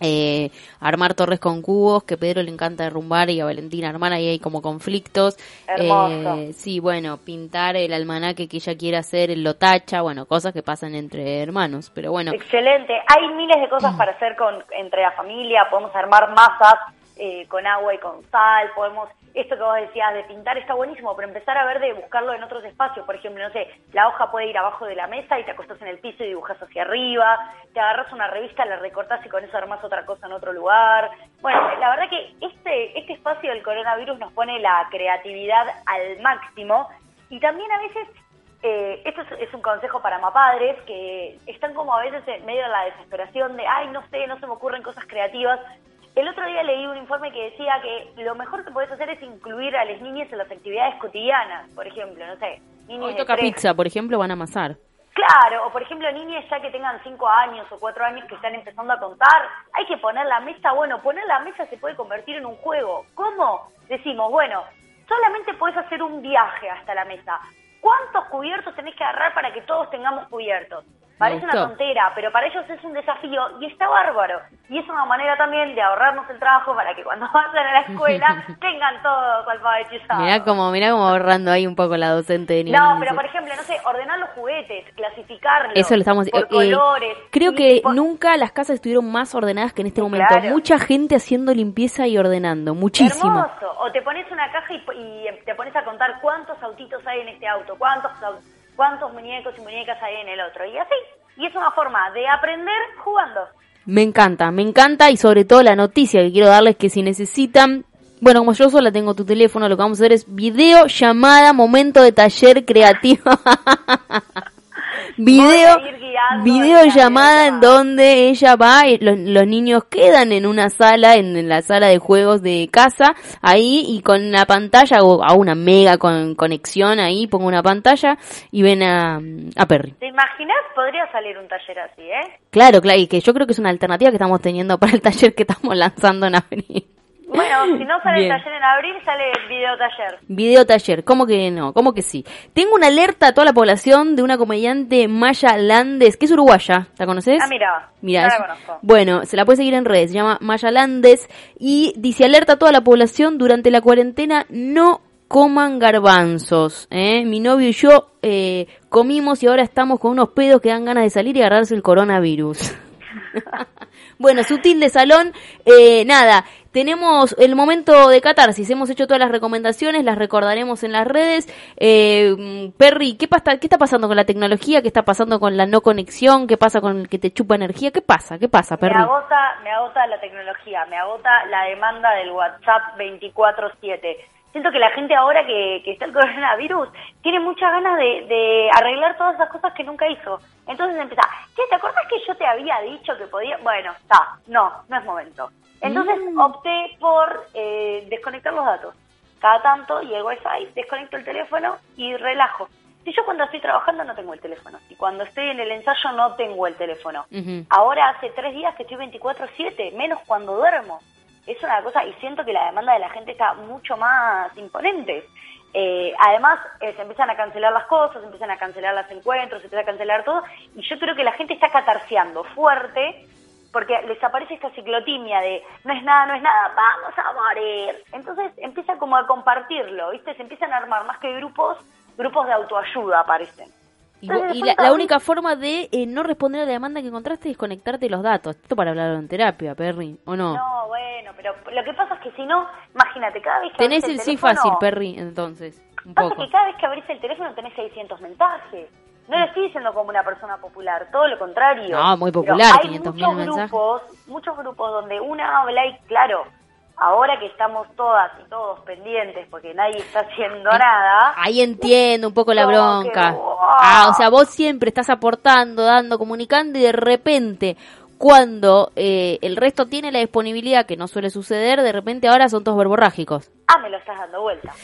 eh, armar torres con cubos, que Pedro le encanta derrumbar y a Valentina armar, ahí hay como conflictos. Hermoso. Eh, sí, bueno, pintar el almanaque que ella quiere hacer, el lo tacha, bueno, cosas que pasan entre hermanos, pero bueno. Excelente. Hay miles de cosas para hacer con entre la familia. Podemos armar masas eh, con agua y con sal. Podemos, esto que vos decías de pintar está buenísimo, pero empezar a ver de buscarlo en otros espacios. Por ejemplo, no sé, la hoja puede ir abajo de la mesa y te acostás en el piso y dibujas hacia arriba. Te agarras una revista, la recortás y con eso armás otra cosa en otro lugar. Bueno, la verdad que este, este espacio del coronavirus nos pone la creatividad al máximo y también a veces eh, esto es, es un consejo para mapadres que están como a veces en medio de la desesperación de, ay, no sé, no se me ocurren cosas creativas. El otro día leí un informe que decía que lo mejor que puedes hacer es incluir a las niñas en las actividades cotidianas, por ejemplo, no sé, niñas Hoy toca tres- pizza, por ejemplo, van a amasar. Claro, o por ejemplo, niñas ya que tengan 5 años o 4 años que están empezando a contar, hay que poner la mesa, bueno, poner la mesa se puede convertir en un juego. ¿Cómo? Decimos, bueno, solamente puedes hacer un viaje hasta la mesa. ¿Cuántos cubiertos tenés que agarrar para que todos tengamos cubiertos? Parece una tontera, pero para ellos es un desafío y está bárbaro. Y es una manera también de ahorrarnos el trabajo para que cuando vayan a la escuela tengan todo alfabetizado. Mirá como, mirá como ahorrando ahí un poco la docente de niños. No, pero por ejemplo, no sé, ordenar los juguetes, clasificarlos. Eso lo estamos por eh, colores. Creo que nunca las casas estuvieron más ordenadas que en este momento. Claro. Mucha gente haciendo limpieza y ordenando, muchísimo. Hermoso. O te pones una caja y, y te pones a contar cuántos autitos hay en este auto, cuántos au- cuántos muñecos y muñecas hay en el otro. Y así. Y es una forma de aprender jugando. Me encanta, me encanta y sobre todo la noticia que quiero darles que si necesitan, bueno, como yo sola tengo tu teléfono, lo que vamos a hacer es video llamada, momento de taller creativo. video, Voy a ir guiando video la llamada en videollamada. donde ella va y los, los niños quedan en una sala, en, en la sala de juegos de casa, ahí y con la pantalla o a una mega con, conexión ahí, pongo una pantalla y ven a, a Perry. ¿Te imaginas? Podría salir un taller así, ¿eh? Claro, claro, y que yo creo que es una alternativa que estamos teniendo para el taller que estamos lanzando en abril. Bueno, si no sale Bien. el taller en abril, sale el video taller. Video taller, ¿cómo que no? ¿Cómo que sí? Tengo una alerta a toda la población de una comediante Maya Landes, que es uruguaya, ¿la conoces? Ah, mira, Mira, no la conozco. bueno, se la puede seguir en redes, se llama Maya Landes y dice alerta a toda la población durante la cuarentena no coman garbanzos, ¿eh? Mi novio y yo eh, comimos y ahora estamos con unos pedos que dan ganas de salir y agarrarse el coronavirus. bueno, sutil de salón, eh, nada, tenemos el momento de catarsis, hemos hecho todas las recomendaciones, las recordaremos en las redes. Eh, Perry, ¿qué, pasa, ¿qué está pasando con la tecnología? ¿Qué está pasando con la no conexión? ¿Qué pasa con el que te chupa energía? ¿Qué pasa? ¿Qué pasa, Me Perry? agota, me agota la tecnología, me agota la demanda del WhatsApp 24/7. Siento que la gente ahora que, que está el coronavirus tiene muchas ganas de, de arreglar todas esas cosas que nunca hizo. Entonces empieza, che, ¿te acordás que yo te había dicho que podía? Bueno, está, no, no es momento. Entonces Mm. opté por eh, desconectar los datos. Cada tanto y el wifi, desconecto el teléfono y relajo. Si yo cuando estoy trabajando no tengo el teléfono, y cuando estoy en el ensayo no tengo el teléfono. Ahora hace tres días que estoy 24/7, menos cuando duermo. Es una cosa, y siento que la demanda de la gente está mucho más imponente. Eh, además, eh, se empiezan a cancelar las cosas, se empiezan a cancelar los encuentros, se empieza a cancelar todo, y yo creo que la gente está catarseando fuerte porque les aparece esta ciclotimia de no es nada, no es nada, vamos a morir. Entonces empieza como a compartirlo, ¿viste? Se empiezan a armar más que grupos, grupos de autoayuda aparecen. Entonces, y la, única forma de eh, no responder a la demanda que encontraste es conectarte los datos. Esto para hablarlo en terapia, Perry, ¿o no? No, pero lo que pasa es que si no, imagínate, cada vez que Tenés abrís el sí teléfono, fácil, Perry, entonces. Un Pasa poco. que cada vez que abrís el teléfono tenés 600 mensajes. No lo estoy diciendo como una persona popular, todo lo contrario. No, muy popular, hay 500.000 muchos mensajes. grupos, muchos grupos donde una habla y claro, ahora que estamos todas y todos pendientes porque nadie está haciendo nada. Ahí entiendo un poco la bronca. que, wow. Ah, o sea, vos siempre estás aportando, dando, comunicando y de repente, cuando eh, el resto tiene la disponibilidad, que no suele suceder, de repente ahora son todos verborrágicos. Ah, me lo estás dando vuelta.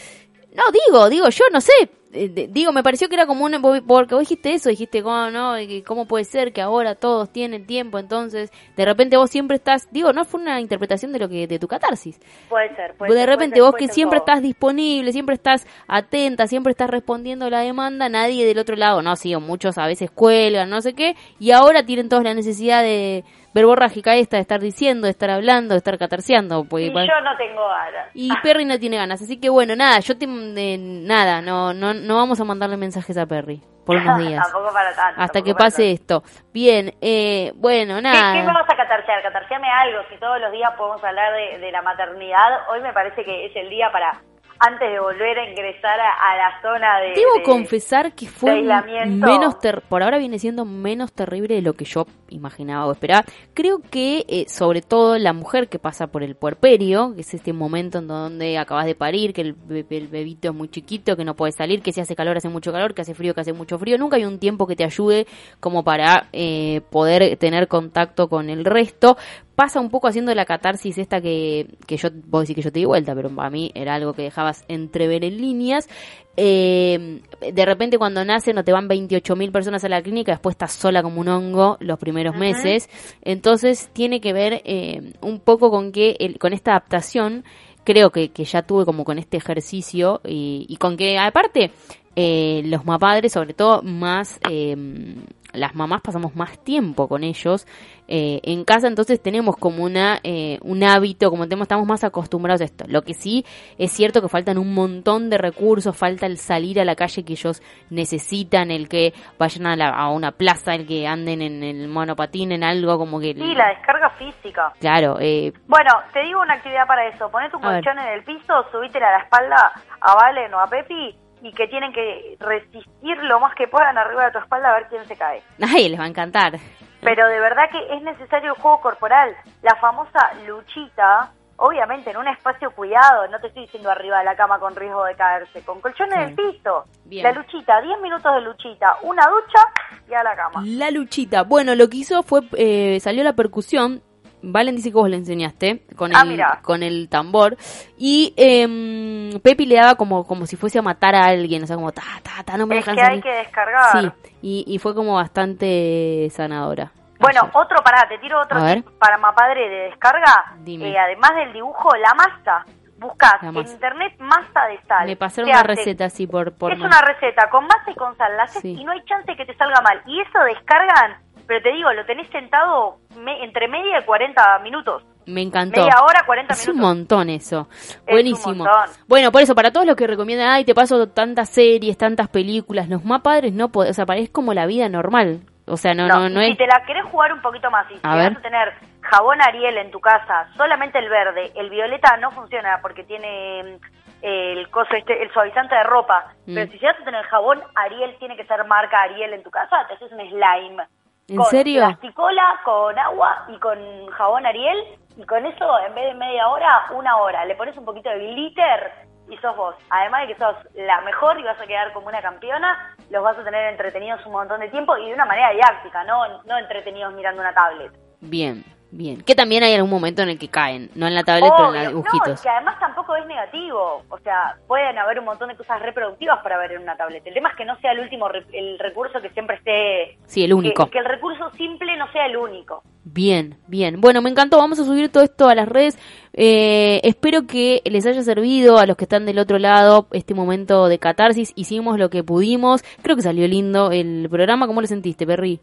No, digo, digo, yo no sé. Eh, de- digo, me pareció que era como un... Porque vos dijiste eso, dijiste, ¿cómo, no? ¿Cómo puede ser que ahora todos tienen tiempo? Entonces, de repente vos siempre estás... Digo, no fue una interpretación de lo que de tu catarsis. Puede ser, puede de ser, repente puede ser, vos que siempre todo. estás disponible, siempre estás atenta, siempre estás respondiendo a la demanda, nadie del otro lado, no, sí, o muchos a veces cuelgan, no sé qué, y ahora tienen todos la necesidad de verborrágica esta, de estar diciendo, de estar hablando, de estar catarseando. Pues, Y yo no tengo ganas. y Perry no tiene ganas, así que bueno, nada, yo te, nada, no, no, no vamos a mandarle mensajes a Perry por unos días. Tampoco para tanto. hasta que pase esto. Bien, eh, bueno, ¿Qué, nada. ¿Qué me vas a catarsear? Catarseame algo. Si todos los días podemos hablar de, de la maternidad, hoy me parece que es el día para antes de volver a ingresar a, a la zona de... Debo de- confesar que fue menos ter- por ahora viene siendo menos terrible de lo que yo imaginaba o esperaba. Creo que eh, sobre todo la mujer que pasa por el puerperio, que es este momento en donde acabas de parir, que el, el bebito es muy chiquito, que no puede salir, que si hace calor hace mucho calor, que hace frío que hace mucho frío, nunca hay un tiempo que te ayude como para eh, poder tener contacto con el resto. Pasa un poco haciendo la catarsis esta que, que yo, vos decís que yo te di vuelta, pero para mí era algo que dejabas entrever en líneas. Eh, de repente cuando nace no te van 28 mil personas a la clínica, después estás sola como un hongo los primeros meses. Entonces tiene que ver eh, un poco con que el- con esta adaptación creo que, que ya tuve como con este ejercicio y, y con que aparte eh, los mapadres, sobre todo más eh, las mamás pasamos más tiempo con ellos eh, en casa, entonces tenemos como una eh, un hábito, como tenemos, estamos más acostumbrados a esto. Lo que sí es cierto que faltan un montón de recursos, falta el salir a la calle que ellos necesitan, el que vayan a, la- a una plaza, el que anden en el monopatín, en algo como que... Sí, la descarga física. Claro, eh, Bueno, te digo una actividad para eso. Ponete un A ver. colchón en el piso, subítela a la espalda a Valen o a Pepi y que tienen que resistir lo más que puedan arriba de tu espalda a ver quién se cae. ay, les va a encantar. Pero de verdad que es necesario el juego corporal. La famosa luchita, obviamente en un espacio cuidado, no te estoy diciendo arriba de la cama con riesgo de caerse, con colchón en el piso. Bien. La luchita, 10 minutos de luchita, una ducha y a la cama. La luchita. Bueno, lo que hizo fue, eh, salió la percusión. Valen dice que vos le enseñaste con Ah, el, con el tambor. Y eh, Pepi le daba como, como si fuese a matar a alguien. O sea, como ta, ta, ta, no me Es dejan que hay salir. que descargar. Sí, y, y fue como bastante sanadora. Bueno, Ayer. otro, pará, te tiro otro tip para Mapadre de descarga. Dime. Eh, además del dibujo, la masa. Buscás La en internet masa de sal. Me pasaron una hace- receta así por... por es una receta con masa y con sal. La haces Sí. y no hay chance que te salga mal. Y eso descargan, pero te digo, lo tenés sentado me- entre media y 40 minutos. Me encantó. Media hora, 40 Es un minutos. montón eso. Buenísimo. montón. Bueno, por eso, para todos los que recomiendan, ay, te paso tantas series, tantas películas, los más padres no pueden, o sea, es como la vida normal. O sea, no, no, no, y si es... te la querés jugar un poquito más y si A vas a tener jabón Ariel en tu casa, solamente el verde, el violeta no funciona porque tiene mm, el coso este, el suavizante de ropa. Mm. Pero si vas a tener jabón Ariel, tiene que ser marca Ariel en tu casa, te haces un slime. ¿En con serio? plasticola, con agua y con jabón Ariel. Y con eso, en vez de media hora, una hora. Le pones un poquito de glitter y sos vos. Además de que sos la mejor y vas a quedar como una campeona, los vas a tener entretenidos un montón de tiempo y de una manera didáctica, no, no entretenidos mirando una tablet. Bien, bien. Que también hay algún momento en el que caen, no en la tablet, pero en los No, dibujitos. que además tampoco es negativo. O sea, pueden haber un montón de cosas reproductivas para ver en una tablet. El tema es que no sea el último, re- el recurso que siempre esté... Sí, el único. Que, que el recurso simple no sea el único. Bien, bien. Bueno, me encantó. Vamos a subir todo esto a las redes. Eh, espero que les haya servido a los que están del otro lado este momento de catarsis. Hicimos lo que pudimos. Creo que salió lindo el programa. ¿Cómo lo sentiste, Perry?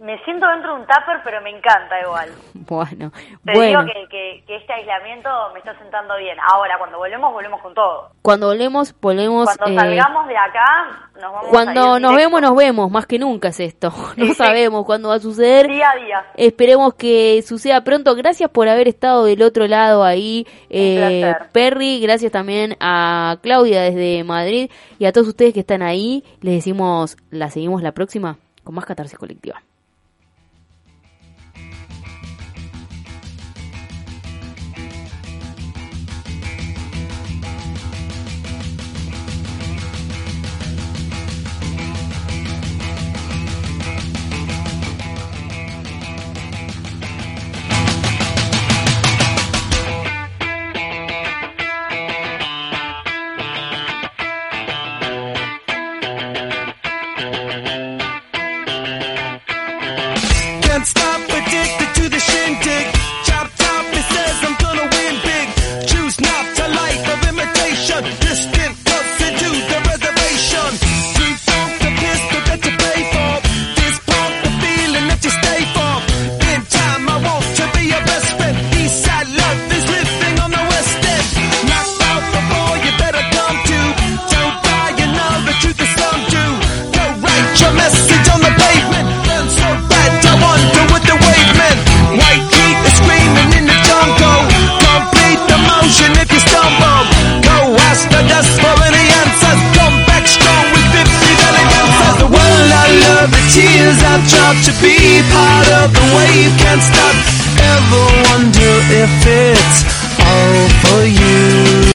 Me siento dentro de un tupper, pero me encanta igual. Bueno, Te bueno. digo que, que, que este aislamiento me está sentando bien. Ahora, cuando volvemos, volvemos con todo. Cuando volvemos, volvemos. Cuando eh, salgamos de acá, nos vamos a cuando nos vemos, nos vemos. Más que nunca es esto. No Sí. sabemos cuándo va a suceder. Día a día. Esperemos que suceda pronto. Gracias por haber estado del otro lado ahí, eh. Perry. Gracias también a Claudia desde Madrid y a todos ustedes que están ahí. Les decimos, la seguimos la próxima con más catarsis colectiva.